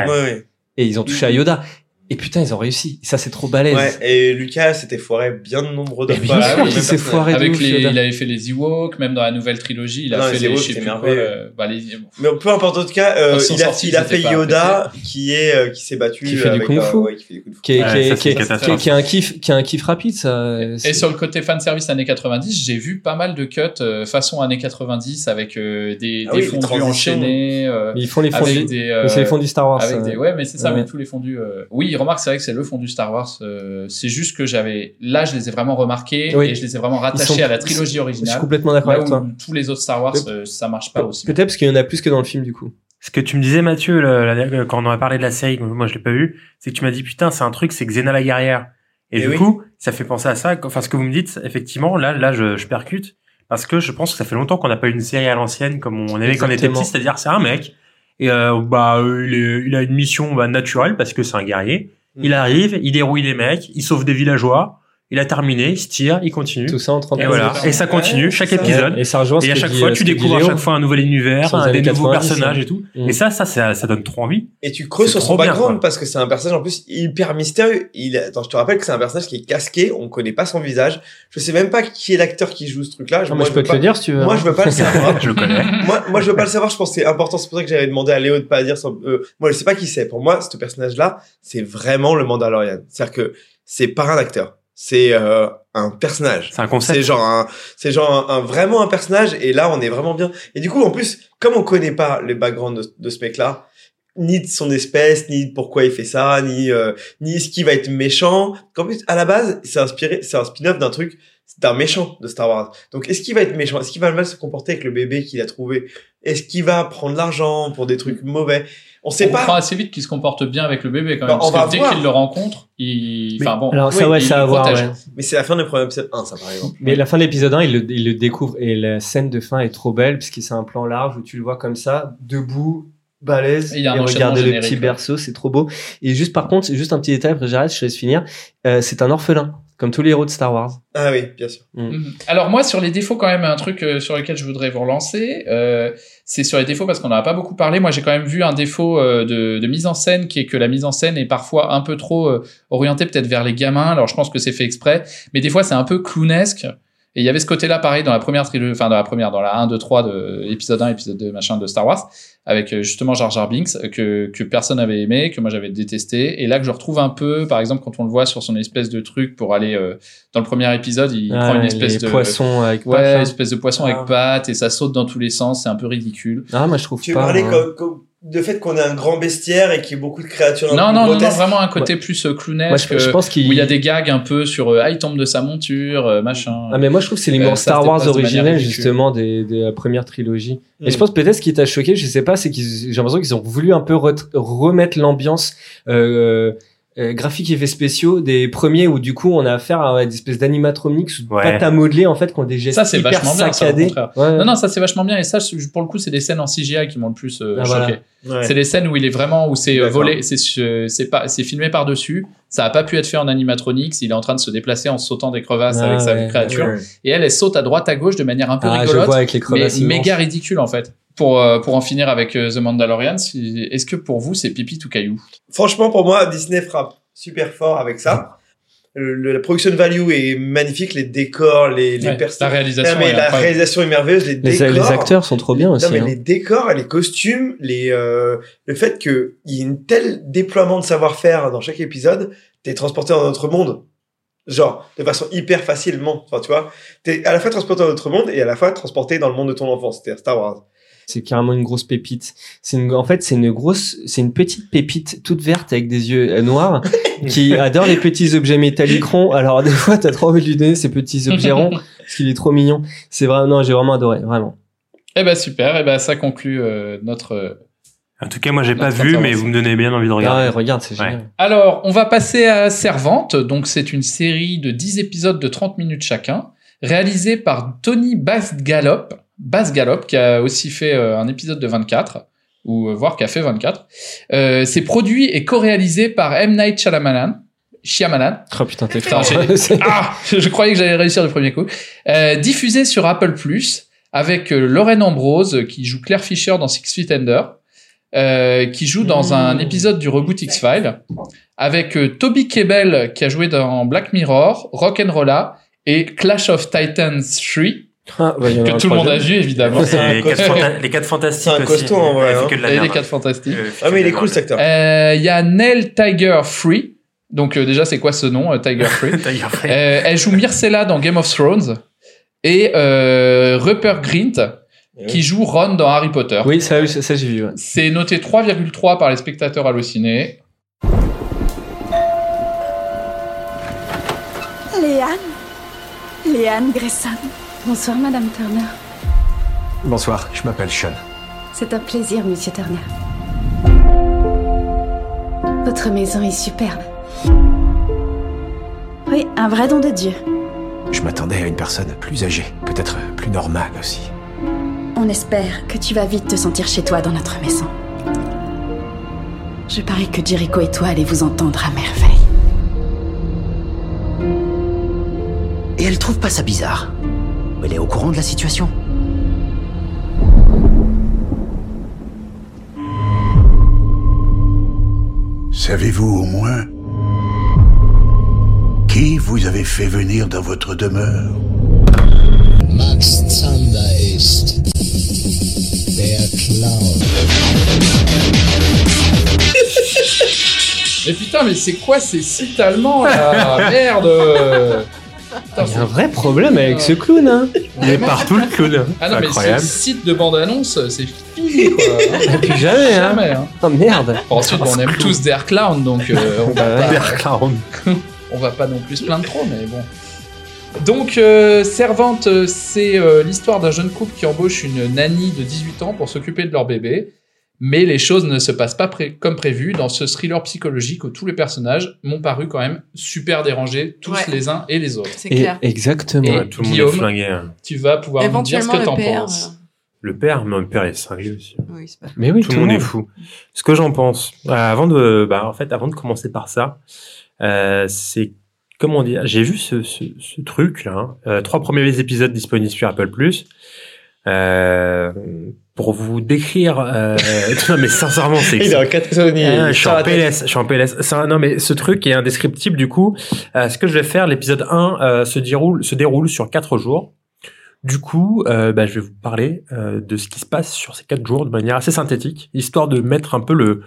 Et ils ont touché à Yoda. Et putain, ils ont réussi. Ça, c'est trop balèze. Ouais, et Lucas s'était foiré bien de nombreux de Mais bien fois. sûr qu'il le s'est foiré de Avec ouf, les, Yoda. il avait fait les Ewoks, même dans la nouvelle trilogie, il a Non, fait les les, Ewoks, je sais c'était plus quoi, merveilleux. euh, bah, les- Mais peu importe en tout cas, euh, il a, sortis, il a fait Yoda qui est euh, qui s'est battu Qui fait du kung euh, fu. ouais, qui fait du kung fu. Qui est, Ouais, qui est- qui qui est un kiff, qui est un kiff rapide, ça. Et sur le côté fan service années 90, j'ai vu pas mal de cuts façon années 90 avec des, Ah des fondus enchaînés. Mais ils font les fondus. c'est les fondus Star Wars. ouais, mais c'est ça, mais tous les fondus. Oui, remarque, c'est vrai que c'est le fondu Star Wars. euh, c'est juste que j'avais, là, je les ai vraiment remarqués Oui. et je les ai vraiment rattachés sont- à la trilogie Je suis originale. complètement d'accord avec toi. tous les autres Star Wars, euh, ça marche pas aussi. Peut-être parce qu'il y en a plus que dans le film, du coup. Ce que tu me disais, Mathieu, le- la- quand on a parlé de la série, moi je l'ai pas vu, c'est que tu m'as dit putain, c'est un truc, c'est Xena la guerrière. Et, Eh du oui. coup, ça fait penser à ça. Enfin, ce que vous me dites, effectivement, là, là, je, je percute parce que je pense que ça fait longtemps qu'on n'a pas eu une série à l'ancienne comme on aimait quand on était petit, c'est-à-dire c'est un mec et euh, bah euh, il, est- il a une mission bah, naturelle parce que c'est un guerrier. Mm. Il arrive, il dérouille les mecs, il sauve des villageois. Il a terminé, il se tire, il continue. Tout ça en 30 Et voilà. Et ça continue, Ouais, chaque épisode. Et ça rejoint ce Et à que chaque fois, euh, tu découvres à chaque fois un nouvel univers, des nouveaux 90, personnages hein. et tout. Mm. Et ça, ça, ça, ça donne trop envie. Et tu creuses sur son background parce que c'est un personnage en plus hyper mystérieux. Il, attends, je te rappelle que c'est un personnage qui est casqué, on connaît pas son visage. Je sais même pas qui est l'acteur qui joue ce truc-là. Non, Moi, je peux veux te pas- le dire si tu veux. Moi, je veux pas le savoir. Je le connais. moi, moi, je veux pas le savoir. Je pense que c'est important. C'est pour ça que j'avais demandé à Léo de pas dire. Son, euh, moi, je sais pas qui c'est. Pour moi, ce personnage-là, c'est vraiment le Mandalorian. C'est-à-dire que c'est pas un acteur. C'est euh, un personnage. C'est un concept. C'est genre un, c'est genre un, un- vraiment un personnage. Et là, on est vraiment bien. Et du coup, en plus, comme on connaît pas le background de, de ce mec-là, ni de son espèce, ni de pourquoi il fait ça, ni euh, ni ce qui va être méchant. Qu'en plus, à la base, c'est inspiré, c'est un spin-off d'un truc, d'un méchant de Star Wars. Donc, est-ce qu'il va être méchant? Est-ce qu'il va mal se comporter avec le bébé qu'il a trouvé? Est-ce qu'il va prendre l'argent pour des trucs mauvais? On sait on pas. assez vite qu'il se comporte bien avec le bébé quand même. Bah, on parce va que dès qu'il le rencontre, il. Mais- Enfin bon. Alors, ça, oui, ouais, il ça à voir, ouais. Mais c'est la fin du premier épisode 1, ça par exemple. Mais la fin de l'épisode 1, il le, il le découvre et la scène de fin est trop belle puisque c'est un plan large où tu le vois comme ça, debout, balèze, Et et, regarder le petit berceau, c'est trop beau. Et juste par contre, c'est juste un petit détail, après j'arrête, je te laisse finir. Euh, c'est un orphelin, comme tous les héros de Star Wars. Ah oui, bien sûr. Mhm. Alors moi sur les défauts quand même un truc euh, sur lequel je voudrais vous relancer, euh, c'est sur les défauts parce qu'on n'en a pas beaucoup parlé. Moi j'ai quand même vu un défaut euh, de, de mise en scène qui est que la mise en scène est parfois un peu trop euh, orientée peut-être vers les gamins. Alors je pense que c'est fait exprès, mais des fois c'est un peu clownesque. Et il y avait ce côté-là pareil dans la première trilogie, enfin dans la première, dans la 1, 2, 3 de épisode 1, épisode 2, machin de Star Wars, avec euh, justement Jar Jar Binks euh, que que personne n'avait aimé, que moi j'avais détesté, et là que je retrouve un peu, par exemple quand on le voit sur son espèce de truc pour aller euh, dans le premier épisode, il Ah, prend une les espèce de poissons avec ouais, pattes, là. espèce de poisson Ah. avec pattes et ça saute dans tous les sens, c'est un peu ridicule. Ah, moi je trouve Tu pas. parlais hein. comme, comme de fait qu'on a un grand bestiaire et qu'il y a beaucoup de créatures un Non, peu non, non, non, grotesques. vraiment un côté plus euh, clownesque, Moi, je- je pense euh, qu'il- où il y a des gags un peu sur euh, ah il tombe de sa monture, euh, machin. Ah mais moi je trouve que c'est Euh, ça Star Wars de originel ridicule. justement des, de la première trilogie. Et Mm. je pense peut-être ce qui t'a choqué, je sais pas, c'est qu'ils j'ai l'impression qu'ils ont voulu un peu remettre l'ambiance euh, euh, graphique et effets spéciaux des premiers où du coup on a affaire à des espèces d'animatroniques sous Ouais. pâte à modeler en fait qui ont des gestes Ça c'est hyper vachement bien, ça. Ouais. Non, non, ça c'est vachement bien et ça pour le coup c'est des scènes en CGI qui m'ont le plus euh, Ah, choqué. voilà. Ouais. C'est les scènes où il est vraiment où c'est euh, volé, c'est c'est pas c'est filmé par dessus. Ça a pas pu être fait en animatronics. Il est en train de se déplacer en sautant des crevasses Ah, avec sa créature Ouais. et elle elle saute à droite à gauche de manière un peu Ah, je rigolote, vois avec les mais méga ridicule en fait. Pour euh, pour en finir avec euh, The Mandalorian, est-ce que pour vous c'est pipi tout caillou? Franchement, pour moi, Disney frappe super fort avec ça. Le- la production value est magnifique, les décors, les, les Ouais, personnages. La réalisation. mais est la réalisation est merveilleuse, les, Les, décors. les acteurs sont trop bien aussi. Non, mais hein. les décors, les costumes, les, euh, le fait qu'il y ait un tel déploiement de savoir-faire dans chaque épisode, t'es transporté dans notre monde. Genre, de façon hyper facilement. Enfin, tu vois, t'es à la fois transporté dans notre monde et à la fois transporté dans le monde de ton enfance, c'est-à-dire Star Wars. C'est carrément une grosse pépite. C'est une, en fait, c'est une grosse, c'est une petite pépite toute verte avec des yeux euh, noirs qui adore les petits objets métalliques ronds. Alors, des fois, t'as trop envie de lui donner ces petits objets ronds parce qu'il est trop mignon. C'est vraiment, non, j'ai vraiment adoré, vraiment. Eh ben super, eh ben ça conclut euh, notre. En tout cas, moi, j'ai pas vu, mais vous me donnez bien envie de Ah regarder. ouais, regarde, c'est Ouais. génial. Alors, on va passer à Servante. Donc, c'est une série de 10 épisodes de 30 minutes chacun, réalisée par Tony Bass-Gallop, Bass-Gallop, qui a aussi fait euh, un épisode de 24, ou euh, voire qui a fait 24. Euh, c'est produit et co-réalisé par M. Night Shyamalan. Shyamalan. Oh putain, t'es Putain, fort. j'ai- C'est- ah, je croyais que j'allais réussir du premier coup. Euh, diffusé sur Apple Plus avec euh, Lorraine Ambrose qui joue Claire Fisher dans Six Feet Under, euh, qui joue dans un épisode du reboot X-Files, avec euh, Toby Kebbell qui a joué dans Black Mirror, Rock'n'Rolla et Clash of Titans 3 Ah, bah, il y en a que tout le monde a vu évidemment. Et les quatre, costaud. fanta- les quatre fantastiques C'est un aussi. costaud, en vrai, hein. que de la Et merde. les quatre fantastiques. Euh, il fait Ah, mais il est cool cet acteur. Euh, Il y a Nell Tiger Free. Donc euh, déjà c'est quoi ce nom euh, Tiger Free Tiger Free. Euh, Elle joue Myrcella dans Game of Thrones et euh, Rupert Grint qui joue Ron dans Harry Potter. Oui, ça, ça, ça, j'ai vu. ouais. C'est noté 3,3 par les spectateurs hallucinés. Léane Léane Gresson. Bonsoir, Madame Turner. Bonsoir, je m'appelle Sean. C'est un plaisir, Monsieur Turner. Votre maison est superbe. Oui, un vrai don de Dieu. Je m'attendais à une personne plus âgée, peut-être plus normale aussi. On espère que tu vas vite te sentir chez toi dans notre maison. Je parie que Jericho et toi allez vous entendre à merveille. Et elle trouve pas ça bizarre. Elle est au courant de la situation. Savez-vous au moins qui vous avez fait venir dans votre demeure? Max Zander ist der Clown. Mais putain, mais c'est quoi ces sites allemands là? Merde Putain, Il y a un vrai problème avec ce clown, hein. Il est partout le clown. Ah non, mais Incroyable. ce site de bande-annonce, c'est fini quoi. Plus jamais, hein. Jamais, hein. Oh merde. Ensuite, bon, on aime tous Der Clown, donc euh, on, va pas, Der Clown. on va pas non plus se plaindre trop, mais bon. Donc, euh, Servante, euh, c'est euh, l'histoire d'un jeune couple qui embauche une nanny de 18 ans pour s'occuper de leur bébé. Mais les choses ne se passent pas pré- comme prévu dans ce thriller psychologique où tous les personnages m'ont paru quand même super dérangés, tous Ouais. les uns et les autres. C'est clair. exactement. Et Ouais, tout le monde est flingué. hein. Tu vas pouvoir nous dire ce que t'en penses. euh, Le père, mais le père est cinglé aussi. Oui, c'est pas. Mais oui, tout, le monde est fou. Ce que j'en pense, euh, avant de, bah, en fait, avant de commencer par ça, euh, c'est comment dire, j'ai vu ce, ce, ce truc là, hein. Euh, trois premiers épisodes disponibles sur Apple Plus. Euh, pour vous décrire, euh, non mais sincèrement, c'est Il est en catatonie. ah, je suis en. PLS, je suis en PLS. Ça, non, mais ce truc est indescriptible. Du coup, euh, ce que je vais faire, l'épisode 1 euh, se déroule, se déroule sur quatre jours. Du coup, euh, bah, je vais vous parler euh, de ce qui se passe sur ces quatre jours de manière assez synthétique, histoire de mettre un peu le,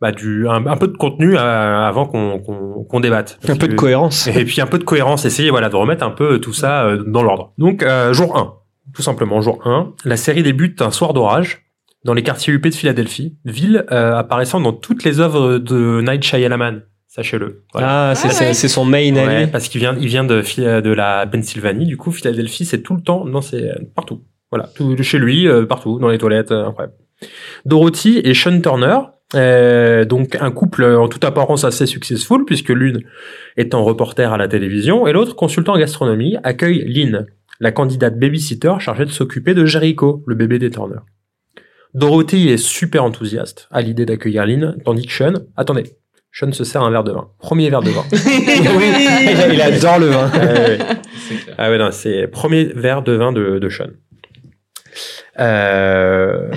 bah, du, un, un peu de contenu euh, avant qu'on débatte. Un peu de cohérence. Et puis un peu de cohérence, essayer voilà de remettre un peu tout ça euh, dans l'ordre. Donc euh, jour 1, tout simplement jour 1, la série débute un soir d'orage dans les quartiers huppés de Philadelphie, ville euh, apparaissant dans toutes les œuvres de Night Shyamalan, sachez-le. Voilà. Ah, c'est Ah c'est- ouais. c'est son main Ouais, parce qu'il vient, il vient de, de la Pennsylvanie. Du coup, Philadelphie, c'est tout le temps dans ses, partout. Voilà, tout chez lui, euh, partout, dans les toilettes, euh, incroyable. Dorothy et Sean Turner, euh, donc un couple en toute apparence assez successful, puisque l'une étant reporter à la télévision et l'autre consultant en gastronomie, accueille Lynn, la candidate babysitter chargée de s'occuper de Jericho, le bébé des Turner. Dorothy est super enthousiaste à l'idée d'accueillir Lynn, tandis que Sean, attendez, Sean se sert un verre de vin. Premier verre de vin. oui, il, adore le vin. Ah ouais. Ah ouais, non, c'est premier verre de vin de, de Sean. Euh,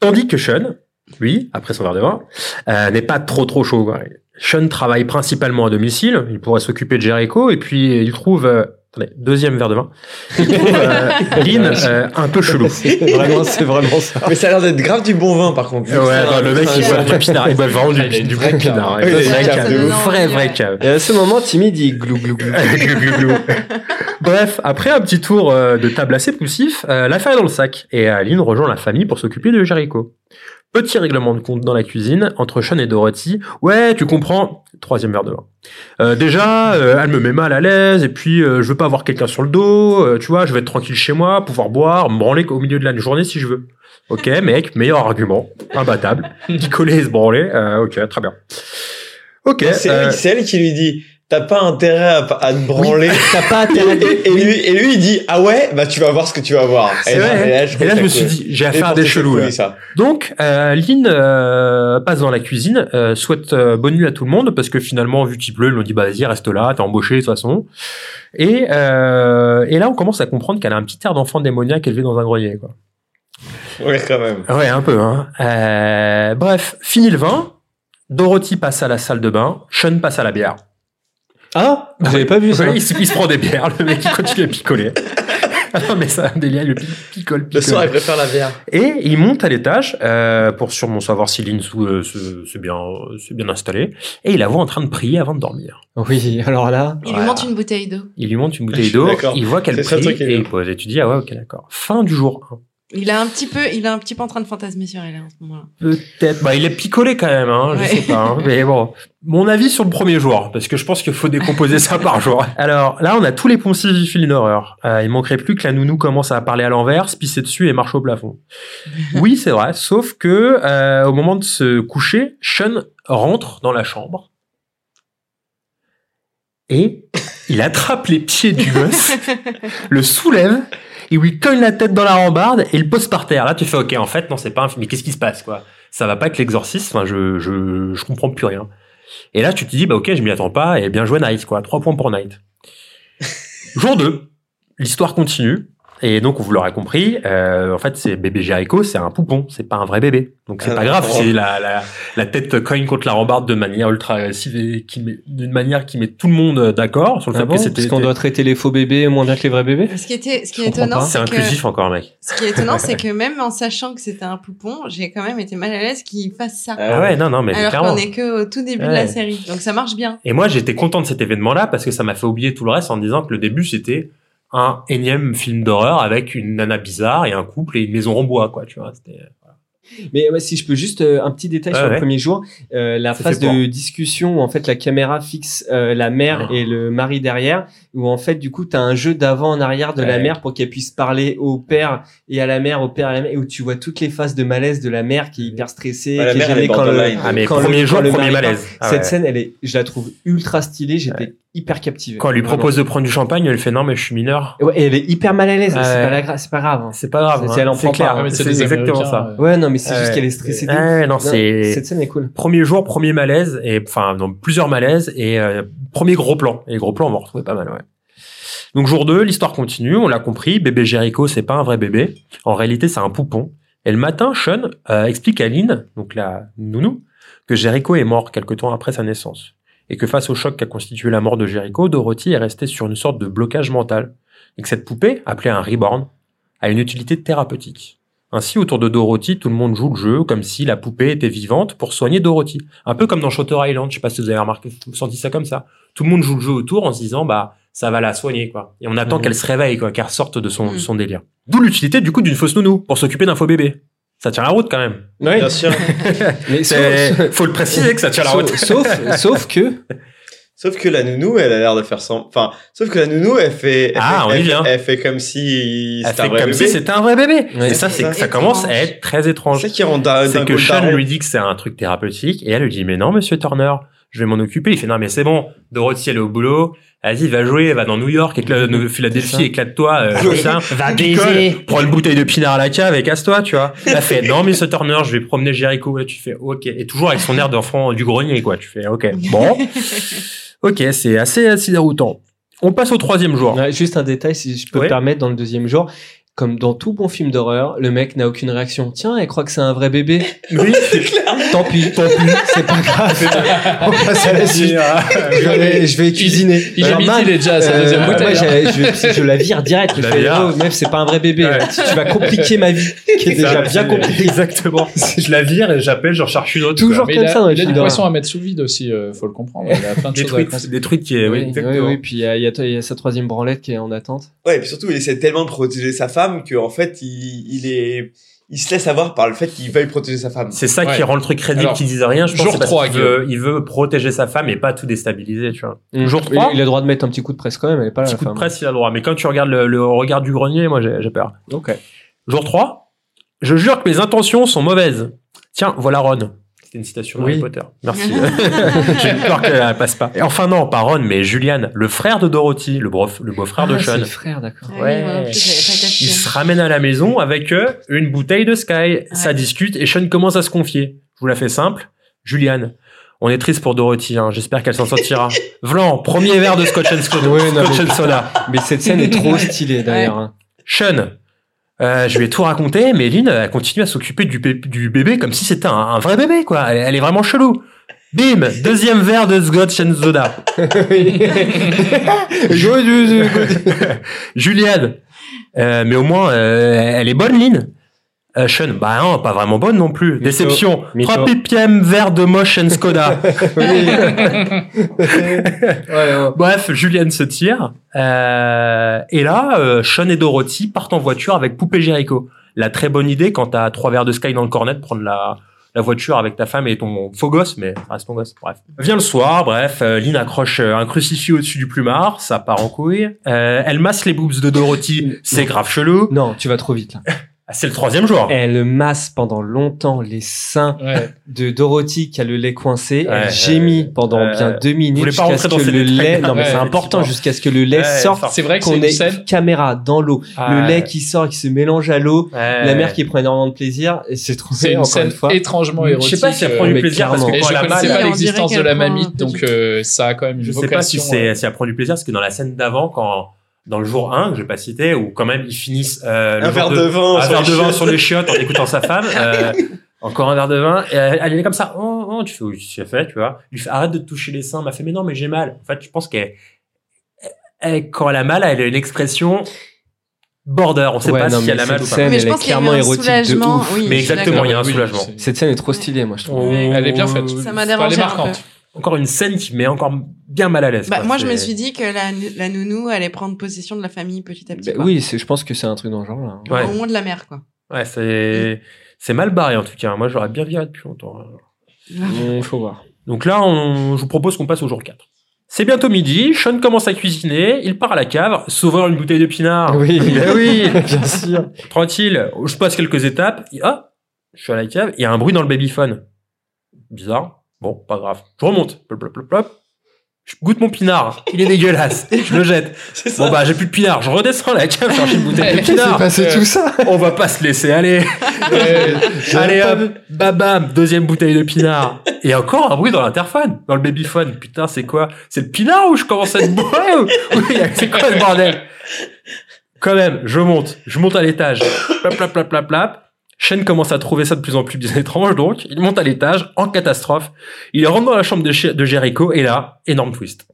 Tandis que Sean, lui, après son verre de vin, euh, n'est pas trop trop chaud. quoi. Sean travaille principalement à domicile, il pourrait s'occuper de Jericho, et puis il trouve euh, Attendez, deuxième verre de vin. Il trouve euh, Lynn euh, un peu chelou. vraiment, c'est vraiment ça. Mais ça a l'air d'être grave du bon vin, par contre. Ouais, bah, le mec, il boit du pinard. Il boit vraiment du, il a une du vraie bon pinard. Oui, il Vrai cave. Vrai, vrai cave. Et à ce moment, Timmy dit glou glou glou. Glou, glou, glou. Bref, après un petit tour euh, de table assez poussif, euh, l'affaire est dans le sac et Aline rejoint la famille pour s'occuper de Jericho. Petit règlement de compte dans la cuisine entre Sean et Dorothy. Ouais, tu comprends. Troisième verre de vin. Euh, déjà, euh, elle me met mal à l'aise et puis euh, je veux pas avoir quelqu'un sur le dos. euh, tu vois, je vais être tranquille chez moi, pouvoir boire, me branler au milieu de la journée si je veux. Ok, mec, meilleur argument, imbattable. Et se branler. euh, ok, très bien. Ok. C'est elle qui lui dit T'as pas intérêt à, à te branler. T'as pas intérêt. Et, et lui, et lui, il dit Ah ouais, bah tu vas voir ce que tu vas voir. Et là, vrai. et là, Et là, je me suis dit, j'ai affaire à des chelous, là. Ça. Donc, euh, Lynn euh, passe dans la cuisine, euh, souhaite euh, bonne nuit à tout le monde parce que finalement, vu qu'il pleut, ils lui ont dit bah vas-y, reste là, t'es embauché de toute façon. Et, euh, et là, on commence à comprendre qu'elle a un petit air d'enfant démoniaque élevé dans un grenier. Quoi. Ouais, quand même. Ouais, un peu. Hein. Euh, bref, fini le vin. Dorothy passe à la salle de bain. Sean passe à la bière. Ah, vous avez pas vu ça Ouais, il, se, il se prend des bières. Le mec, il continue à picoler. Ah non, mais ça, un délire, il le pi- picole, Le picole. soir, il préfère la bière. Et il monte à l'étage euh, pour sûrement savoir si Lynn sous, euh, se- se bien, euh, se bien installé. Et il la voit en train de prier avant de dormir. Oui, alors là. Il lui monte une bouteille d'eau. Il lui monte une bouteille d'eau, d'accord. il voit qu'elle prie et il pose. Et tu dis, ah ouais, ok, d'accord. Fin du jour 1. Il a un petit peu, il est un petit peu en train de fantasmer sur elle hein, en ce moment-là. Peut-être. Bah, il est picolé quand même, hein, Ouais. je sais pas. hein. Mais bon, mon avis sur le premier jour, parce que je pense qu'il faut décomposer ça par jour. Alors là, on a tous les poncifs du film d'horreur. Euh, il manquerait plus que la nounou commence à parler à l'envers, se pisser dessus et marche au plafond. oui, c'est vrai. Sauf que euh, au moment de se coucher, Sean rentre dans la chambre et il attrape les pieds du gosse, le soulève, il lui cogne la tête dans la rambarde et le pose par terre. Là, tu fais, ok, en fait, non, c'est pas un film. Mais qu'est-ce qui se passe, quoi? Ça va pas être l'exorcisme. Enfin, je, je, je comprends plus rien. Et là, tu te dis, bah ok, je m'y attends pas. Et bien joué, Knight, quoi. Trois points pour Knight. Jour 2, l'histoire continue. Et donc, vous l'aurez compris, euh, en fait, c'est bébé Jericho, c'est un poupon, c'est pas un vrai bébé. Donc, c'est Ah, pas grave si la, la, la tête cogne contre la rambarde de manière ultra agressive et qui met, d'une manière qui met tout le monde d'accord sur le Ah fait bon que c'était. Parce qu'on doit traiter les faux bébés moins bien que les vrais bébés Ce qui était, ce qui est étonnant. C'est inclusif encore, mec. ce qui est étonnant, c'est que même en sachant que c'était un poupon, j'ai quand même été mal à l'aise qu'il fasse ça. Ah ouais, non, non, mais Alors clairement. qu'on est que au tout début de la série, donc ça marche bien. Et moi, j'étais content de cet événement-là parce que ça m'a fait oublier tout le reste en disant que le début, c'était un énième film d'horreur avec une nana bizarre et un couple et une maison en bois, quoi, tu vois. C'était... Mais ouais, si je peux juste euh, un petit détail Ouais, sur ouais. le premier jour, euh, la Ça phase peur. de discussion où en fait la caméra fixe euh, la mère Oh. et le mari derrière, où en fait du coup t'as un jeu d'avant en arrière de la mère pour qu'elle puisse parler au père et à la mère, au père et à la mère, et où tu vois toutes les phases de malaise de la mère qui est hyper stressée, la qui est mère, elle gênée est quand le. Ah, mais quand premier le- jour, quand le premier malaise. Ah Cette ouais. scène, elle est, je la trouve ultra stylée, j'étais hyper captivé. Quand elle lui Vraiment. propose de prendre du champagne, elle fait non, mais je suis mineur. Ouais, et elle est hyper mal à l'aise, Ouais. c'est pas, la gra- c'est pas grave. hein. C'est pas grave. C'est- hein. elle en prend clair. c'est exactement Américains, ça. ouais. Ouais, non, mais c'est juste qu'elle est stressée. ouf. non, c'est- Cette scène est cool. Premier jour, premier malaise, et enfin, dans plusieurs malaises, et euh, premier gros plan. Et gros plans, on va retrouver pas mal, ouais. Donc jour 2, l'histoire continue, on l'a compris, bébé Jericho, c'est pas un vrai bébé. En réalité, c'est un poupon. Et le matin, Sean euh, explique à Lynn, donc la nounou, que Jericho est mort quelque temps après sa naissance. Et que face au choc qu'a constitué la mort de Jericho, Dorothy est restée sur une sorte de blocage mental. Et que cette poupée, appelée un reborn, a une utilité thérapeutique. Ainsi, autour de Dorothy, tout le monde joue le jeu comme si la poupée était vivante pour soigner Dorothy. Un peu comme dans Shutter Island, je sais pas si vous avez remarqué, vous senti ça comme ça. Tout le monde joue le jeu autour en se disant, bah, ça va la soigner, quoi. Et on attend Mhm. qu'elle se réveille, quoi, qu'elle ressorte de son, Mhm. son délire. D'où l'utilité, du coup, d'une fausse nounou, pour s'occuper d'un faux bébé. Ça tient la route, quand même. Ouais. Bien sûr. Mais C'est- sauf, faut le préciser que ça tient la route. sauf, sauf, que Sauf que la nounou, elle a l'air de faire sans. Enfin, sauf que la nounou, elle fait. Elle Ah, fait, on y elle, vient. Elle fait comme si Elle c'était fait un vrai comme bébé. si c'était un vrai bébé. Ouais. et ça, c'est, ça commence à être très étrange. C'est qui rend C'est que Sean lui dit que c'est un truc thérapeutique et elle lui dit mais non monsieur Turner je vais m'en occuper il fait non mais c'est bon Dorothy elle est au boulot vas-y va jouer va dans New York éclate. Philadelphie éclate-toi euh, ça Va baiser. prends une bouteille de pinard à la cave et casse-toi tu vois. Elle fait non monsieur Turner je vais promener Jericho. Et tu fais ok. Et toujours avec son air d'enfant du grenier quoi. Tu fais ok. Bon. Ok c'est assez assez déroutant on passe au troisième jour Ouais, juste un détail, si je peux Ouais. me permettre, dans le deuxième jour. Comme dans tout bon film d'horreur, le mec n'a aucune réaction. Tiens, elle croit que c'est un vrai bébé. Oui, Tant pis, tant pis, c'est pas grave. On passe à la suite. Je vais, je vais cuisiner. il Alors, est déjà à sa euh, deuxième moi, moi, hein. je, la vire direct. Je La fais, vire. oh, meuf, c'est pas un vrai bébé. Ouais. Tu, vas compliquer ma vie, qui est Ça, déjà bien c'est- compliquée. Exactement. Je la vire et j'appelle, je recherche une autre. Toujours Mais comme il a, ça dans il a films du poisson à mettre sous vide aussi, euh, faut le comprendre. Il a plein de Des choses trucs, conseiller. des trucs qui est, oui, Oui, oui, exactement. oui, puis il y a, il y, a, il y a sa troisième branlette qui est en attente. Ouais, et puis surtout, il essaie tellement de protéger sa femme qu'en fait, il, il est, il se laisse avoir par le fait qu'il veuille protéger sa femme. C'est ça qui rend le truc crédible qu'il dise rien. Je pense jour que c'est parce 3, qu'il veut, il veut protéger sa femme et pas tout déstabiliser, tu vois. Jour Il- 3, il a le droit de mettre un petit coup de presse quand même, elle est pas là. petit la coup de femme. presse, il a le droit. Mais quand tu regardes le, le regard du grenier, moi, j'ai j'ai peur. Ok. Jour 3, je jure que mes intentions sont mauvaises. Tiens, voilà Ron. C'était une citation de Oui. Harry Potter. Merci. J'ai eu peur qu'elle passe pas. Et enfin, non, pas Ron, mais Julian, le frère de Dorothy, le, beau- le beau-frère de Ah, Sean. le frère, d'accord. Ah Ouais. Il se ramène à la maison avec eux une bouteille de Sky. Ça discute et Sean commence à se confier. Je vous la fais simple. Julian, on est triste pour Dorothy. hein. J'espère qu'elle s'en sortira. Vlan, premier verre de Scotch and Soda. Ouais, non, Scotch mais- and Soda. Mais cette scène est trop stylée d'ailleurs. hein. Sean, euh, je lui ai tout raconté, mais Lynn, elle continue à s'occuper du, du bébé comme si c'était un, un vrai bébé, quoi. Elle, elle est vraiment chelou. Bim, deuxième verre de Scotch and Soda. Juliane, euh, mais au moins, euh, elle est bonne, Lynn. Euh, Sean, bah non, pas vraiment bonne non plus. Déception. Mytho. Trois ppm verre de Mosh and Skoda. Bref, Juliane se tire. Euh, et là, euh, Sean et Dorothy partent en voiture avec Poupée Jericho. La très bonne idée quand t'as trois verres de Sky dans le cornet de prendre la, la voiture avec ta femme et ton faux gosse, mais reste ton gosse. Bref. Vient le soir, bref, euh, Lynn accroche euh, un crucifix au-dessus du plumard, ça part en couille. Euh, elle masse les boobs de Dorothy, c'est grave chelou. Non, tu vas trop vite là. Ah, C'est le troisième jour. Elle masse pendant longtemps les seins Ouais. de Dorothy qui a le lait coincé. Ouais, elle gémit pendant euh, bien deux minutes jusqu'à ce rentrer dans que le lait. Non, mais c'est important jusqu'à ce que le lait sorte. C'est vrai que c'est Qu'on une ait scène. une caméra dans l'eau, Ah, le lait qui sort, qui se mélange à l'eau, Ouais. la mère qui prend énormément de plaisir, et c'est trop C'est une encore scène une fois. étrangement Je érotique. sais pas si elle euh, prend du mais plaisir parce que quand je connaissais pas l'existence de la mamite, donc du- euh, ça a quand même une Je sais pas si vocation. c'est euh, si elle prend du plaisir parce que dans la scène d'avant quand dans le jour 1 que je vais pas citer où quand même ils finissent euh, le Un verre de vin un sur verre les de vin chiottes. sur les chiottes en écoutant sa femme euh, encore un verre de vin et elle, elle est comme ça oh, oh, tu fais oui tu as fait tu vois il fait arrête de te toucher les seins elle m'a fait mais non mais j'ai mal en fait je pense qu'elle elle- quand elle a mal elle a une expression border on sait Ouais, pas non, si mais elle a mal ou cette pas scène, Mais je elle est pense qu'il y a un érotique de soulagement. Oui, mais exactement il y a un soulagement Cette scène est trop stylée, moi, je trouve. On- Elle est bien faite. Ça m'a Elle est dérangé un marquante. Encore une scène qui met encore bien mal à l'aise Bah, quoi. moi, je me suis dit que la, la nounou allait prendre possession de la famille petit à petit. Bah oui, c'est- je pense que c'est un truc dans le genre là. Ouais. Au moins de la mère, quoi. ouais c'est c'est mal barré en tout cas moi j'aurais bien viré depuis longtemps Il faut voir. Donc là, on, je vous propose qu'on passe au jour 4. C'est bientôt midi, Sean commence à cuisiner, il part à la cave, s'ouvrir une bouteille de pinard. Oui, Eh oui, bien sûr. tranquille. Je passe quelques étapes. Ah, je suis à la cave, il y a un bruit dans le babyphone. Bizarre. Bon, pas grave. Je remonte. Plop, plop, plop, plop. Je goûte mon pinard. Il est dégueulasse. Je le jette. Bon bah j'ai plus de pinard. Je redescends la cave chercher une bouteille de pinard. passé tout ça On va pas se laisser aller. Allez hop, babam, deuxième bouteille de pinard. Et encore un bruit dans l'interphone, dans le babyphone. Putain, c'est quoi? C'est le pinard ou je commence à être bourré ou... Oui, c'est quoi ce bordel? Quand même, je monte, je monte à l'étage. Plap, plap, plap, plap, plap. Shane commence à trouver ça de plus en plus bien étrange, donc il monte à l'étage en catastrophe. Il rentre dans la chambre de, de Jericho et là, énorme twist.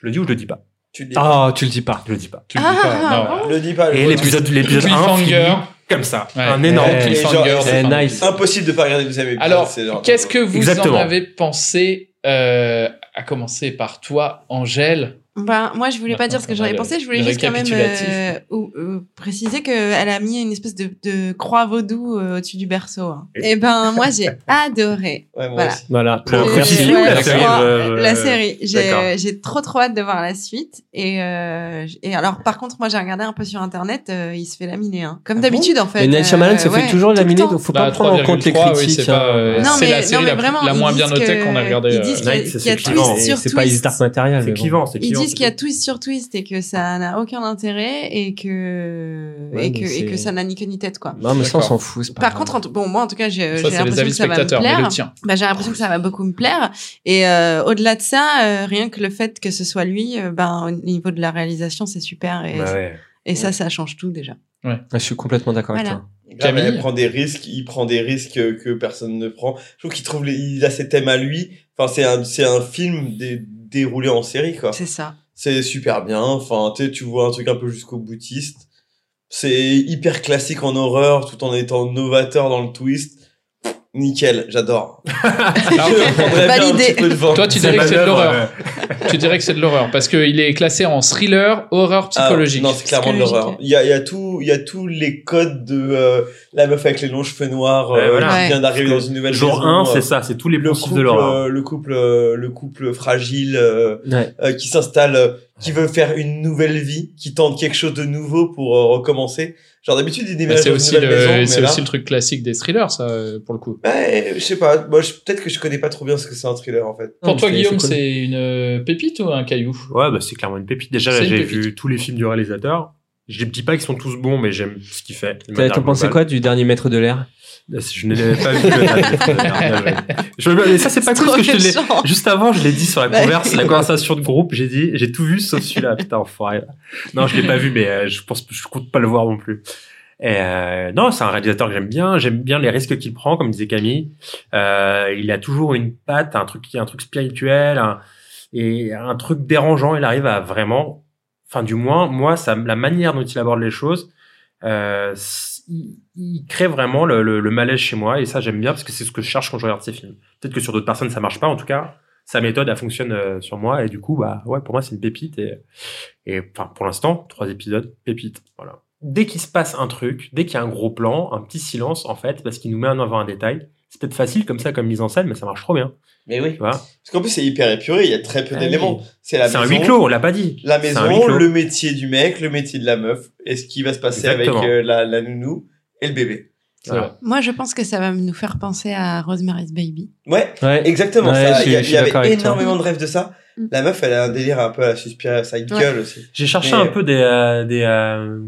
Je le dis ou je le dis pas? Tu le dis. Ah, tu le dis pas. Je le dis pas. Tu le dis pas. Ah, non. Le dis pas. le Et l'épisode, l'épisode 1 Cliffhanger. finit comme ça, Ouais. un énorme Ouais. Et cliffhanger. genre, cliffhanger. C'est nice. impossible de pas regarder le deuxième épisode. Alors, qu'est-ce que vous Exactement. en avez pensé euh, à commencer par toi, Angèle? Ben, moi, je voulais pas dire ce que j'en avais Le- pensé. Je voulais le juste quand même euh, ou- euh, préciser qu'elle a mis une espèce de, de croix vaudou euh, au-dessus du berceau. hein. Et ben, moi, j'ai adoré. Ouais, moi Voilà. aussi. Voilà. Le Euh, ouais, la série crois, euh, La série. J'ai j'ai trop trop hâte de voir la suite. Et, euh, et alors, par contre, moi, j'ai regardé un peu sur Internet. euh, il se fait laminer. Hein. Comme d'habitude, en fait. Mais Night Shyamalan euh, se ouais, fait toujours laminer, donc faut Bah, pas prendre en compte les 3,3, oui, critiques. c'est pas, hein. euh, Non, c'est mais- la série la, moins bien notée qu'on a regardée. euh, Night, c'est qu'il y a clivant. C'est pas Dark Material. C'est clivant, c'est clivant. Qu'il y a twist sur twist et que ça n'a aucun intérêt et que, Ouais, et, que, et c'est- que ça n'a ni queue ni tête, quoi. Non, mais ça, on s'en fout. Par grave. contre, bon, moi, en tout cas, j'ai l'impression que ça va me plaire. Bah, j'ai l'impression que ça va beaucoup me plaire. Et euh, au-delà de ça, euh, rien que le fait que ce soit lui, euh, ben, au niveau de la réalisation, c'est super. Et, Bah ouais. et ça, ça change tout déjà. Ouais. Je suis complètement d'accord Voilà. avec toi. Camille. prend des risques, il prend des risques que, personne ne prend. Je trouve qu'il trouve les- il a ses thèmes à lui. Enfin, c'est un, c'est un film dé- déroulé en série, quoi. C'est ça. C'est super bien. Enfin, tu vois un truc un peu jusqu'au boutiste. C'est hyper classique en horreur, tout en étant novateur dans le twist. Nickel, j'adore. Validé. Toi, tu C'est dirais que c'est de l'horreur. tu dirais que c'est de l'horreur parce qu'il est classé en thriller, horreur Ah, psychologique. non, c'est clairement de l'horreur. Il y a, il y a tout, il y a tous les codes de euh, la meuf avec les longs cheveux noirs euh, voilà. qui Ouais. vient d'arriver dans une nouvelle Jour maison. 1, c'est euh, ça, c'est tous les le poncifs couple, de l'horreur. euh, le couple, euh, le couple fragile euh, Ouais. euh, qui s'installe, euh, qui veut faire une nouvelle vie, qui tente quelque chose de nouveau pour euh, recommencer. Genre d'habitude il déménage c'est dans une aussi, nouvelle le, maison, mais c'est là, aussi le truc classique des thrillers, ça, euh, pour le coup. ouais, je sais pas. Moi, je- peut-être que je connais pas trop bien ce que c'est un thriller en fait. Pour toi, Guillaume, c'est cool. une euh, pépite ou un caillou? Ouais, bah, c'est clairement une pépite. Déjà, j'ai vu tous les films du réalisateur. Je dis pas qu'ils sont tous bons, mais j'aime ce qu'il fait. T'en pensais quoi du dernier maître de l'air? Je n'ai pas vu. Je- mais ça, c'est pas cool parce que je te juste avant, je l'ai dit sur la Bah, converse, la conversation de groupe, j'ai dit, j'ai tout vu sauf celui-là. Putain, enfoiré. Non, je l'ai pas vu, mais euh, je pense, je compte pas le voir non plus. Et euh, non, c'est un réalisateur que j'aime bien. J'aime bien les risques qu'il prend, comme disait Camille. Euh, il a toujours une patte, un truc, un truc spirituel, un, et un truc dérangeant. Il arrive à vraiment, enfin du moins, moi, ça, la manière dont il aborde les choses, euh, il, il crée vraiment le, le, le malaise chez moi. Et ça, j'aime bien parce que c'est ce que je cherche quand je regarde ces films. Peut-être que sur d'autres personnes, ça marche pas. En tout cas, sa méthode, elle fonctionne euh, sur moi. Et du coup, bah ouais, pour moi, c'est une pépite. Et, et enfin, pour l'instant, trois épisodes, pépite. Voilà. Dès qu'il se passe un truc, dès qu'il y a un gros plan, un petit silence, en fait, parce qu'il nous met en avant un détail. C'est peut-être facile comme ça, comme mise en scène, mais ça marche trop bien. Mais oui. Parce qu'en plus c'est hyper épuré, il y a très peu Ah d'éléments. oui. C'est la C'est un huis clos, on l'a pas dit. La maison, le métier du mec, le métier de la meuf, et ce qui va se passer Exactement. avec euh, la, la nounou et le bébé. Voilà. Moi, je pense que ça va nous faire penser à Rosemary's Baby. Ouais, Ouais. exactement. Ouais, ça. je Il y, a- y avait toi. énormément de rêves de ça. Mm. La meuf, elle a un délire un peu à Suspiria Side Ouais. Girl aussi. J'ai cherché Mais- un peu des, euh, des, euh,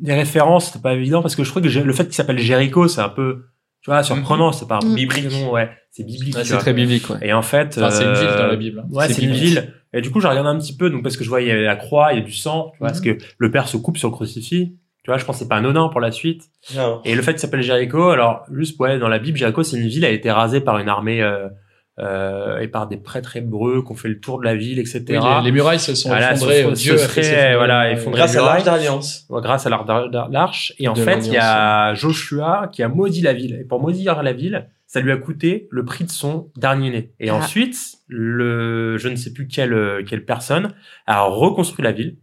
des références, c'était pas évident parce que je trouve que le fait qu'il s'appelle Jericho, c'est un peu, tu vois, surprenant, c'est pas un Mhm. biblique, non, ouais, c'est biblique. Ouais, C'est très biblique, ouais. Et en fait, Enfin, c'est une ville euh, dans la Bible. hein. Ouais, C'est une ville. Et du coup, j'ai regardé un petit peu, donc parce que je vois il y a la croix, il y a du sang, tu vois, parce que le père se coupe sur le crucifix. Tu vois, je pense que c'est pas anodin pour la suite. Non. Et le fait qu'il s'appelle Jéricho, alors juste ouais, dans la Bible, Jéricho c'est une ville, elle a été rasée par une armée euh, euh, et par des prêtres hébreux qui ont fait le tour de la ville, etc. Oui, les, les murailles se sont Voilà, effondrées. se- se serait, voilà, Grâce à l'Arche d'Alliance. Grâce à l'Arche. Et en De fait, il y a Joshua qui a maudit la ville. Et pour maudire la ville, ça lui a coûté le prix de son dernier né. Et Ah. ensuite, le, je ne sais plus quelle, quelle personne a reconstruit la ville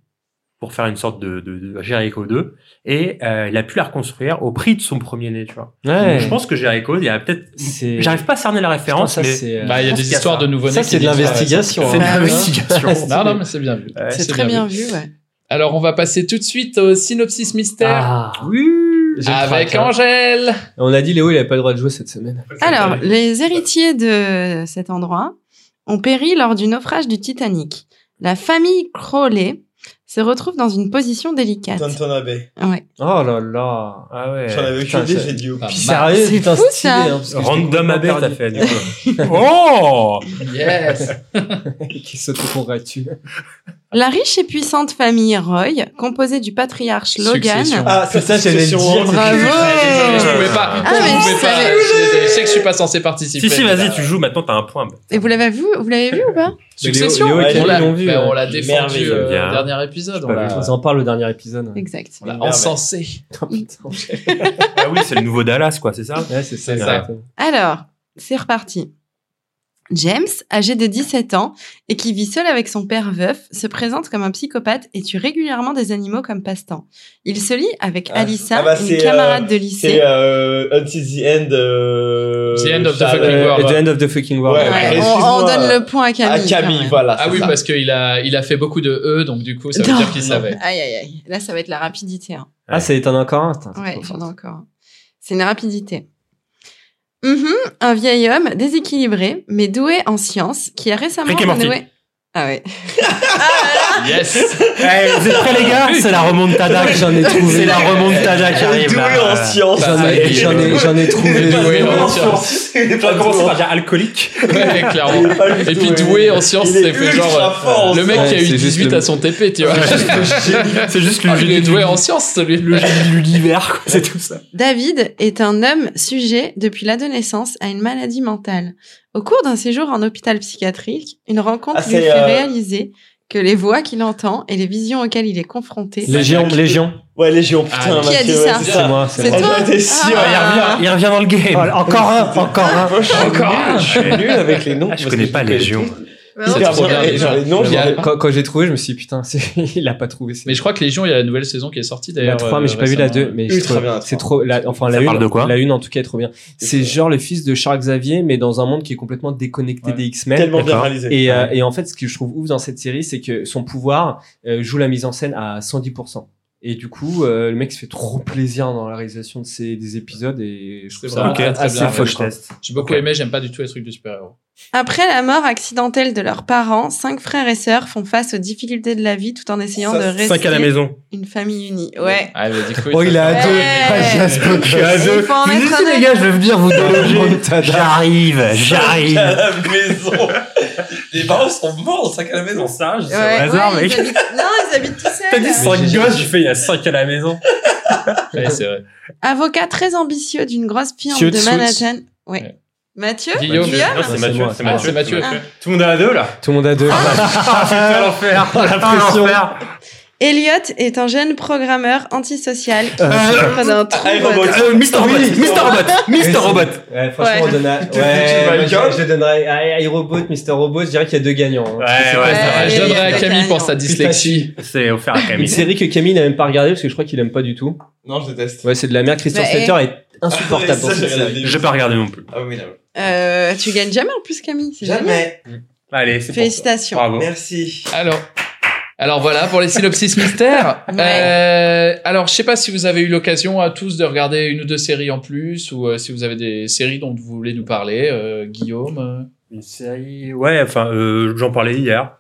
pour faire une sorte de, de, de Jericho 2 et euh, il a pu la reconstruire au prix de son premier né tu vois Ouais. Donc, je pense que Jericho il y a peut-être j'arrive pas à cerner la référence Putain, ça, mais c'est, euh, Bah, il y a des histoires de nouveau-nés. Ça, c'est de l'investigation. c'est de hein. l'investigation Non, non, mais c'est bien vu. Ouais, C'est très bien bien vu, ouais. Alors, on va passer tout de suite au synopsis mystère Ah, oui avec craque, hein. Angèle. On a dit Léo, il avait pas le droit de jouer cette semaine. Alors, les héritiers de cet endroit ont péri lors du naufrage du Titanic. La famille Crowley se retrouve dans une position délicate. Tonton Abbey. Ouais. Oh là là. ah ouais J'en avais aucune idée, j'ai dit au pif. Sérieux, C'est putain, fou, stylé, ça. hein, parce que j'étais random abbé t'as fait du coup. oh Yes. Qui s'autocongratule. La riche et puissante famille Roy, composée du patriarche Logan. Succession. Ah, c'est Putain, j'allais dire. Bravo. Je pouvais pas. Ah, mais je je savais. Sais que je suis pas censé participer. si si vas-y tu joues maintenant t'as un point Et vous l'avez vu, vous l'avez vu ou pas Succession. Léo et on l'a l'ont vu, ouais. on l'a défendu Merveilleux, euh, au dernier épisode. On l'a en parle au dernier épisode. Exact. on l'a encensé. Ah oui c'est le nouveau Dallas quoi c'est ça Ouais, c'est ça. C'est ça. exactement. Alors, c'est reparti. James, âgé de 17 ans et qui vit seul avec son père veuf, se présente comme un psychopathe et tue régulièrement des animaux comme passe-temps. Il se lie avec Ah, Alyssa, ah bah, une c'est, camarade euh, de lycée. C'est euh, Until the End. euh, The end of the fucking euh, world. The end of the fucking world. Ouais, Ouais, on, donne euh, le point à À Camille. Camille, quand même. voilà. Ah c'est oui, ça. parce qu'il a, il a fait beaucoup de E, donc du coup, ça veut Non. dire qu'il savait. Aïe, aïe, aïe. Là, ça va être la rapidité. hein. Ah, ça étonne encore un. c'est Ouais, en a encore. C'est une rapidité. Mhm, un vieil homme déséquilibré, mais doué en sciences, qui a récemment renoué... Ah ouais. Yes Eh, vous êtes prêts les gars C'est la remontada. J'en ai trouvé. C'est la remontada qui arrive doué en sciences. J'en ai, j'en ai, j'en ai trouvé. Doué en sciences. Il pas commencer doué. par dire alcoolique. Ouais, clairement. Et puis doué en est c'est fait genre. fort en Le mec qui a eu Ouais, c'est juste 18 le- à son TP, tu vois. C'est juste le Ah, il génie est doué en sciences, celui le génie de l'univers, quoi. C'est tout ça. David est un homme sujet depuis l'adolescence à une maladie mentale. Au cours d'un séjour en hôpital psychiatrique, une rencontre Ah, lui fait euh, réaliser que les voix qu'il entend et les visions auxquelles il est confronté. Légion, Légion. Ouais, Légion, putain. Ah, Qui a Mathieu, dit ouais, ça c'est C'est moi, c'est moi. toi J'étais sûr. Ah. Il revient dans le game. Oh, encore un, encore un. Je suis nul, je suis nul avec les noms. Ah, je connais pas Légion. Les- Quand, j'ai trouvé, je me suis dit, putain, il a pas trouvé. Mais je crois que Légion, il y a la nouvelle saison qui est sortie La d'ailleurs. 3, mais j'ai euh, pas vu la récemment. 2. Mais la c'est 3. trop, la, enfin, la parle une, de quoi la une, en tout cas, est trop bien. C'est genre le fils de Charles Xavier, mais dans un monde qui est complètement déconnecté des X-Men. Tellement bien réalisé. Et, euh, et en fait, ce que je trouve ouf dans cette série, c'est que son pouvoir euh, joue la mise en scène à 110%. Et du coup, euh, le mec se fait trop plaisir dans la réalisation de ses, des épisodes et je trouve C'est ça assez très, très bien. fort. je teste. J'ai beaucoup aimé, j'aime pas du tout les trucs de super-héros. Après la mort accidentelle de leurs parents, cinq frères et sœurs font face aux difficultés de la vie tout en essayant Ça, de rester Cinq à la maison. une famille unie. Ouais. Ah, mais du coup, Oh, il est à Ouais. deux. Ah, il suis à Il deux. faut en honnête. les gars, je vais venir vous. Remontada. J'arrive, j'arrive. à la maison. Les parents sont morts dans 5 à la maison. ça, je Ouais, ouais, hasard, ils mec. habitent- Non, ils habitent tout T'as seuls. dit 5 gosses, j'ai fait il y a 5 à la maison. Ouais, c'est vrai. Avocat très ambitieux d'une grosse firme de Tsuts. Manhattan. Ouais. Ouais. Mathieu Guillaume. Guillaume Non, c'est c'est Mathieu, c'est Ah, Mathieu. c'est Mathieu. Ah. Tout le monde à deux, là. Tout le monde a deux. Ah, putain, l'enfer. La Ah, pression. Elliot est un jeune programmeur antisocial qui Euh, souffre d'un trouble. iRobot. Euh, Mr. Robot, Mr. Robot, Mr. Robot. Ouais, franchement, Ouais. on donne à... Ouais, moi, je, je donnerais à iRobot, Mr. Robot, je dirais qu'il y a deux gagnants. hein. Ouais, C'est ouais, pas- ça va. Je donnerai à Camille pour sa dyslexie. C'est offert à Une Camille. série que Camille n'a même pas regardée parce que je crois qu'il aime pas du tout. Non, je déteste. Ouais, c'est de la merde. Christian Bah, Slater est insupportable Ah, dans cette série. Je vais pas regarder non plus. Ah oui, non. Euh, tu gagnes jamais en plus, Camille. c'est. Jamais. Allez, c'est pour Félicitations. Bravo. Merci. Alors, alors voilà pour les synopsis mystères. Ouais. Euh, alors, je sais pas si vous avez eu l'occasion à tous de regarder une ou deux séries en plus, ou euh, si vous avez des séries dont vous voulez nous parler. Euh, Guillaume. euh. Une série, ouais, enfin, euh, j'en parlais hier.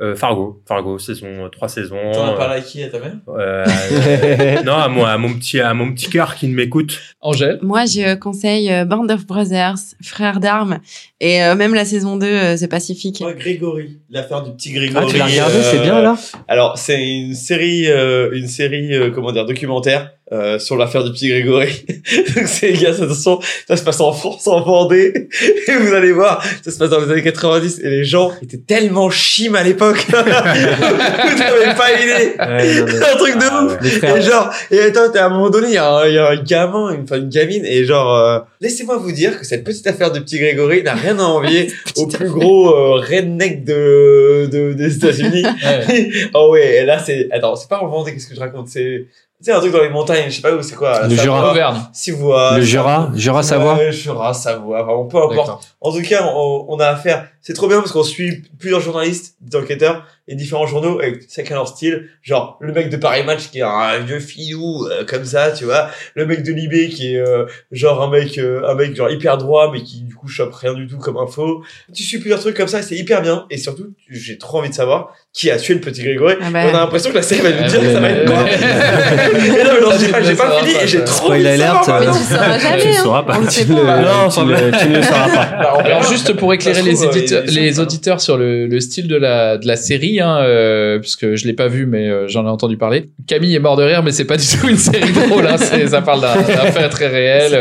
Euh, Fargo, Fargo, saison, trois saisons. T'en as parlé à qui à ta mère? Euh, euh, non, à moi, à mon petit, à mon petit cœur qui ne m'écoute. Angèle? Moi, je conseille euh, Band of Brothers, Frères d'armes, et euh, même la saison 2, euh, The Pacific. Moi, Grégory, l'affaire du petit Grégory. Ah, tu l'as regardé, euh, c'est bien là? Alors, c'est une série, euh, une série, euh, comment dire, documentaire euh, sur l'affaire du petit Grégory. Donc, c'est gars, attention, ça se passe en France, en Vendée, et vous allez voir, ça se passe dans les années 90, et les gens étaient tellement chimes à l'époque. vous n'avez pas idée. Ouais, non, mais- C'est un truc de Ah, ouf. ouais. Les. Et genre, et attends, t'es- à un moment donné, il y, a un- il y a un gamin, une, enfin, une gamine, et genre, euh, laissez-moi vous dire que cette petite affaire de petit Grégory n'a rien à envier au plus gros euh, redneck de, de, des États-Unis. oh ouais, et là, c'est, attends, c'est pas en Vendée, qu'est-ce que je raconte? C'est, sais, un truc dans les montagnes, je sais pas où c'est quoi. la Le Savoie, Jura. Auvergne. Si vous, euh, Le Jura, Jura Savoie. Jura, Savoie, vraiment, peu importe. D'accord. En tout cas, on, on a affaire. C'est trop bien parce qu'on suit plusieurs journalistes, des enquêteurs et différents journaux avec chacun leur style. Genre le mec de Paris Match qui est un vieux filou euh, comme ça, tu vois. Le mec de Libé qui est euh, genre un mec, euh, un mec genre hyper droit mais qui du coup chope rien du tout comme info. Tu suis plusieurs trucs comme ça, et c'est hyper bien. Et surtout, j'ai trop envie de savoir qui a tué le petit Grégory. Ah bah. On a l'impression que la série va nous dire que ça va être quoi. Et non, mais non, j'ai pas, ne j'ai le pas sauras fini et j'ai trop envie de savoir, Mais euh, tu le sauras jamais. Tu le hein. sauras pas. Le le, Non, tu, le, tu ne le sauras pas. Bah, Alors juste pour éclairer les, trouve, euh, éditeurs, les auditeurs sur le, le style de la, de la série, hein, euh, puisque je l'ai pas vu, mais euh, j'en ai entendu parler. Camille est mort de rire, mais c'est pas du tout une série drôle. Hein, c'est- ça parle d'un d'un fait très réel. C'est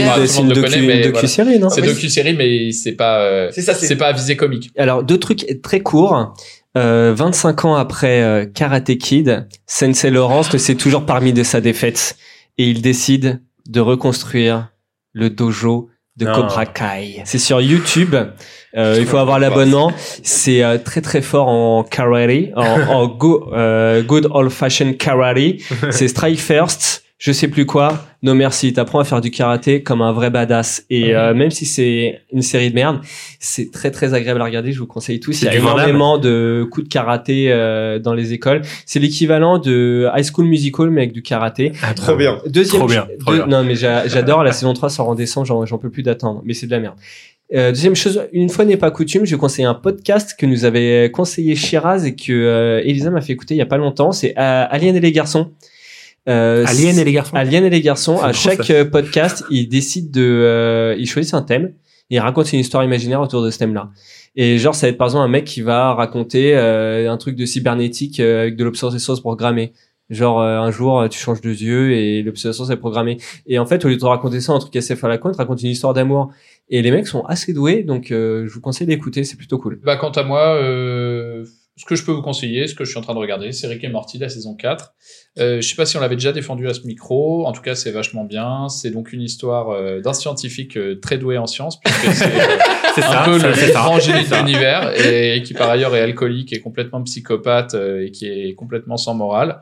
euh, une, voilà. docu-série, non C'est mais docu-série, mais c'est pas, euh, C'est ça, c'est- c'est pas à visée comique. Alors, deux trucs très courts. Euh, 25 ans après euh, Karate Kid, Sensei Lawrence ne s'est toujours parmi de sa défaite et il décide de reconstruire le dojo de Non. Cobra Kai. C'est sur YouTube. Euh, il faut avoir l'abonnement. C'est euh, très très fort en karate, en, en go- euh, good old fashioned karate. C'est strike first. Je sais plus quoi. Non merci. T'apprends à faire du karaté comme un vrai badass. Et euh, même si c'est une série de merde, c'est très très agréable à regarder. Je vous conseille tous. Il y C'est a énormément de coups de karaté euh, dans les écoles. C'est l'équivalent de High School Musical mais avec du karaté. Trop bien. Deuxième, Trop bien, trop deux- bien. non mais j'a- j'adore la saison 3 sort en décembre, j'en, j'en peux plus d'attendre, mais c'est de la merde. Euh, deuxième chose, une fois n'est pas coutume, je vais conseiller un podcast que nous avait conseillé Shiraz et que euh, Elisa m'a fait écouter il y a pas longtemps. C'est euh, Alien et les garçons. Euh, Alien et les garçons. Alien et les garçons. À chaque ça. euh, podcast, ils décident de, euh, ils choisissent un thème et ils racontent une histoire imaginaire autour de ce thème-là. Et genre, ça va être par exemple un mec qui va raconter euh, un truc de cybernétique euh, avec de l'obsolescence programmée. Genre euh, un jour tu changes de yeux et l'obsolescence est programmée. Et en fait au lieu de raconter ça un truc assez à la con, tu racontes une histoire d'amour. Et les mecs sont assez doués, donc euh, je vous conseille d'écouter, c'est plutôt cool. Bah, quant à moi, euh, ce que je peux vous conseiller, ce que je suis en train de regarder, c'est Rick et Morty, la saison 4. Euh, je sais pas si on l'avait déjà défendu à ce micro. En tout cas, c'est vachement bien. C'est donc une histoire euh, d'un scientifique euh, très doué en sciences, puisque c'est euh, un ça, peu ça, le grand génie de l'univers et, qui par ailleurs est alcoolique et complètement psychopathe euh, et qui est complètement sans morale.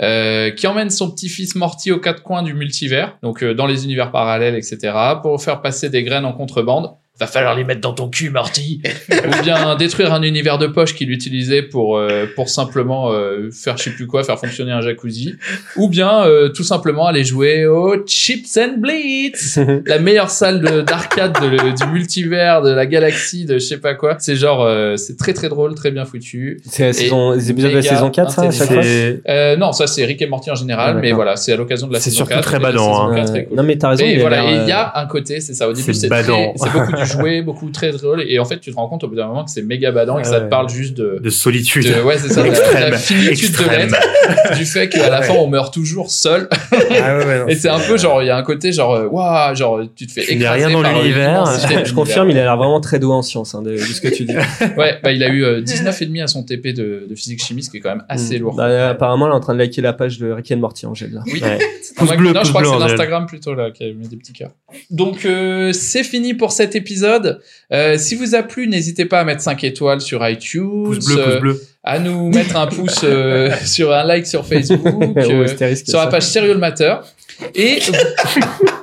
Euh, qui emmène son petit-fils Morty aux quatre coins du multivers, donc euh, dans les univers parallèles, etc., pour faire passer des graines en contrebande. Va falloir les mettre dans ton cul, Morty. Ou bien détruire un univers de poche qu'il utilisait pour euh, pour simplement euh, faire je sais plus quoi, faire fonctionner un jacuzzi. Ou bien euh, tout simplement aller jouer au Chips and Blitz, la meilleure salle de- d'arcade du multivers, de la galaxie, de je sais pas quoi. C'est genre euh, c'est très très drôle, très bien foutu. C'est la saison- les épisodes de la saison 4, ça, à chaque fois. Euh, non, ça c'est Rick et Morty en général, Ah, mais voilà, c'est à l'occasion de la C'est saison surtout 4. très et la badant, hein. 4 est Euh, cool. non, mais t'as raison, Et voilà, il y euh, a un côté, c'est ça. Au début, c'est c'est badant. très- c'est beaucoup du jouet, beaucoup très drôle, et en fait, tu te rends compte au bout d'un moment que c'est méga badant et que ça Ouais. te parle juste de. De solitude. de- ouais, c'est ça, de la- de Extrême. la finitude Extrême. de l'être, du fait qu'à la fin on meurt toujours seul. Ah ouais, ouais, non, et c'est un peu genre, il y a un côté genre, euh, waouh, genre tu te fais Tu écraser rien dans par l'univers. Je confirme, il a l'air vraiment très doué en sciences, hein, de, de ce que tu dis. Ouais, bah il a eu euh, 19,5 à son TP de, de physique chimie, ce qui est quand même assez Mm. lourd. Bah, euh, apparemment, elle est en train de liker la page de Rick and Morty, Angèle. Là. Oui. Ouais. Ah, Pouce bleu, non, pouce je crois bleu, que c'est l'Instagram plutôt là qui a mis des petits cœurs. Donc euh, c'est fini pour cet épisode. Euh, si vous a plu, n'hésitez pas à mettre 5 étoiles sur iTunes, Pouce bleu, euh, pouce bleu. à nous mettre un pouce euh, sur un like sur Facebook, Ouais, sur la page Serial Matter. Et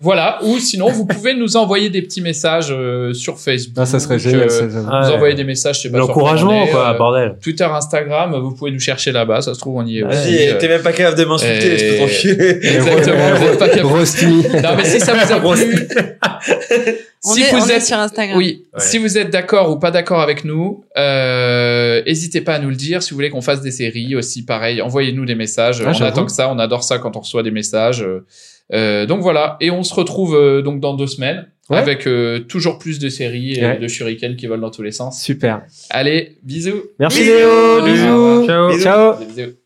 voilà, ou sinon vous pouvez nous envoyer des petits messages euh, sur Facebook. Ah, ça serait génial, euh. Vous Ah, ouais. envoyez des messages, je sais pas. sur L'encouragement, quoi euh, bordel. Twitter, Instagram, vous pouvez nous chercher là-bas, ça se trouve on y est. Vas-y, euh, t'es même pas capable de m'insulter, et- espèce d'enculé. Exactement, vous êtes pas capable. Non, mais si ça vous a plu, si est, vous êtes, sur Instagram. oui, Ouais. si vous êtes d'accord ou pas d'accord avec nous, euh, n'hésitez pas à nous le dire. Si vous voulez qu'on fasse des séries aussi, pareil, envoyez-nous des messages. Ah, on attend que ça, on adore ça quand on reçoit des messages. Euh, donc voilà, et on se retrouve euh, donc dans deux semaines Ouais. avec euh, toujours plus de séries et Ouais. de shurikens qui volent dans tous les sens. Super. Allez, bisous. Merci Bisous. Léo. Bisous. Ciao. Ciao. Bisous.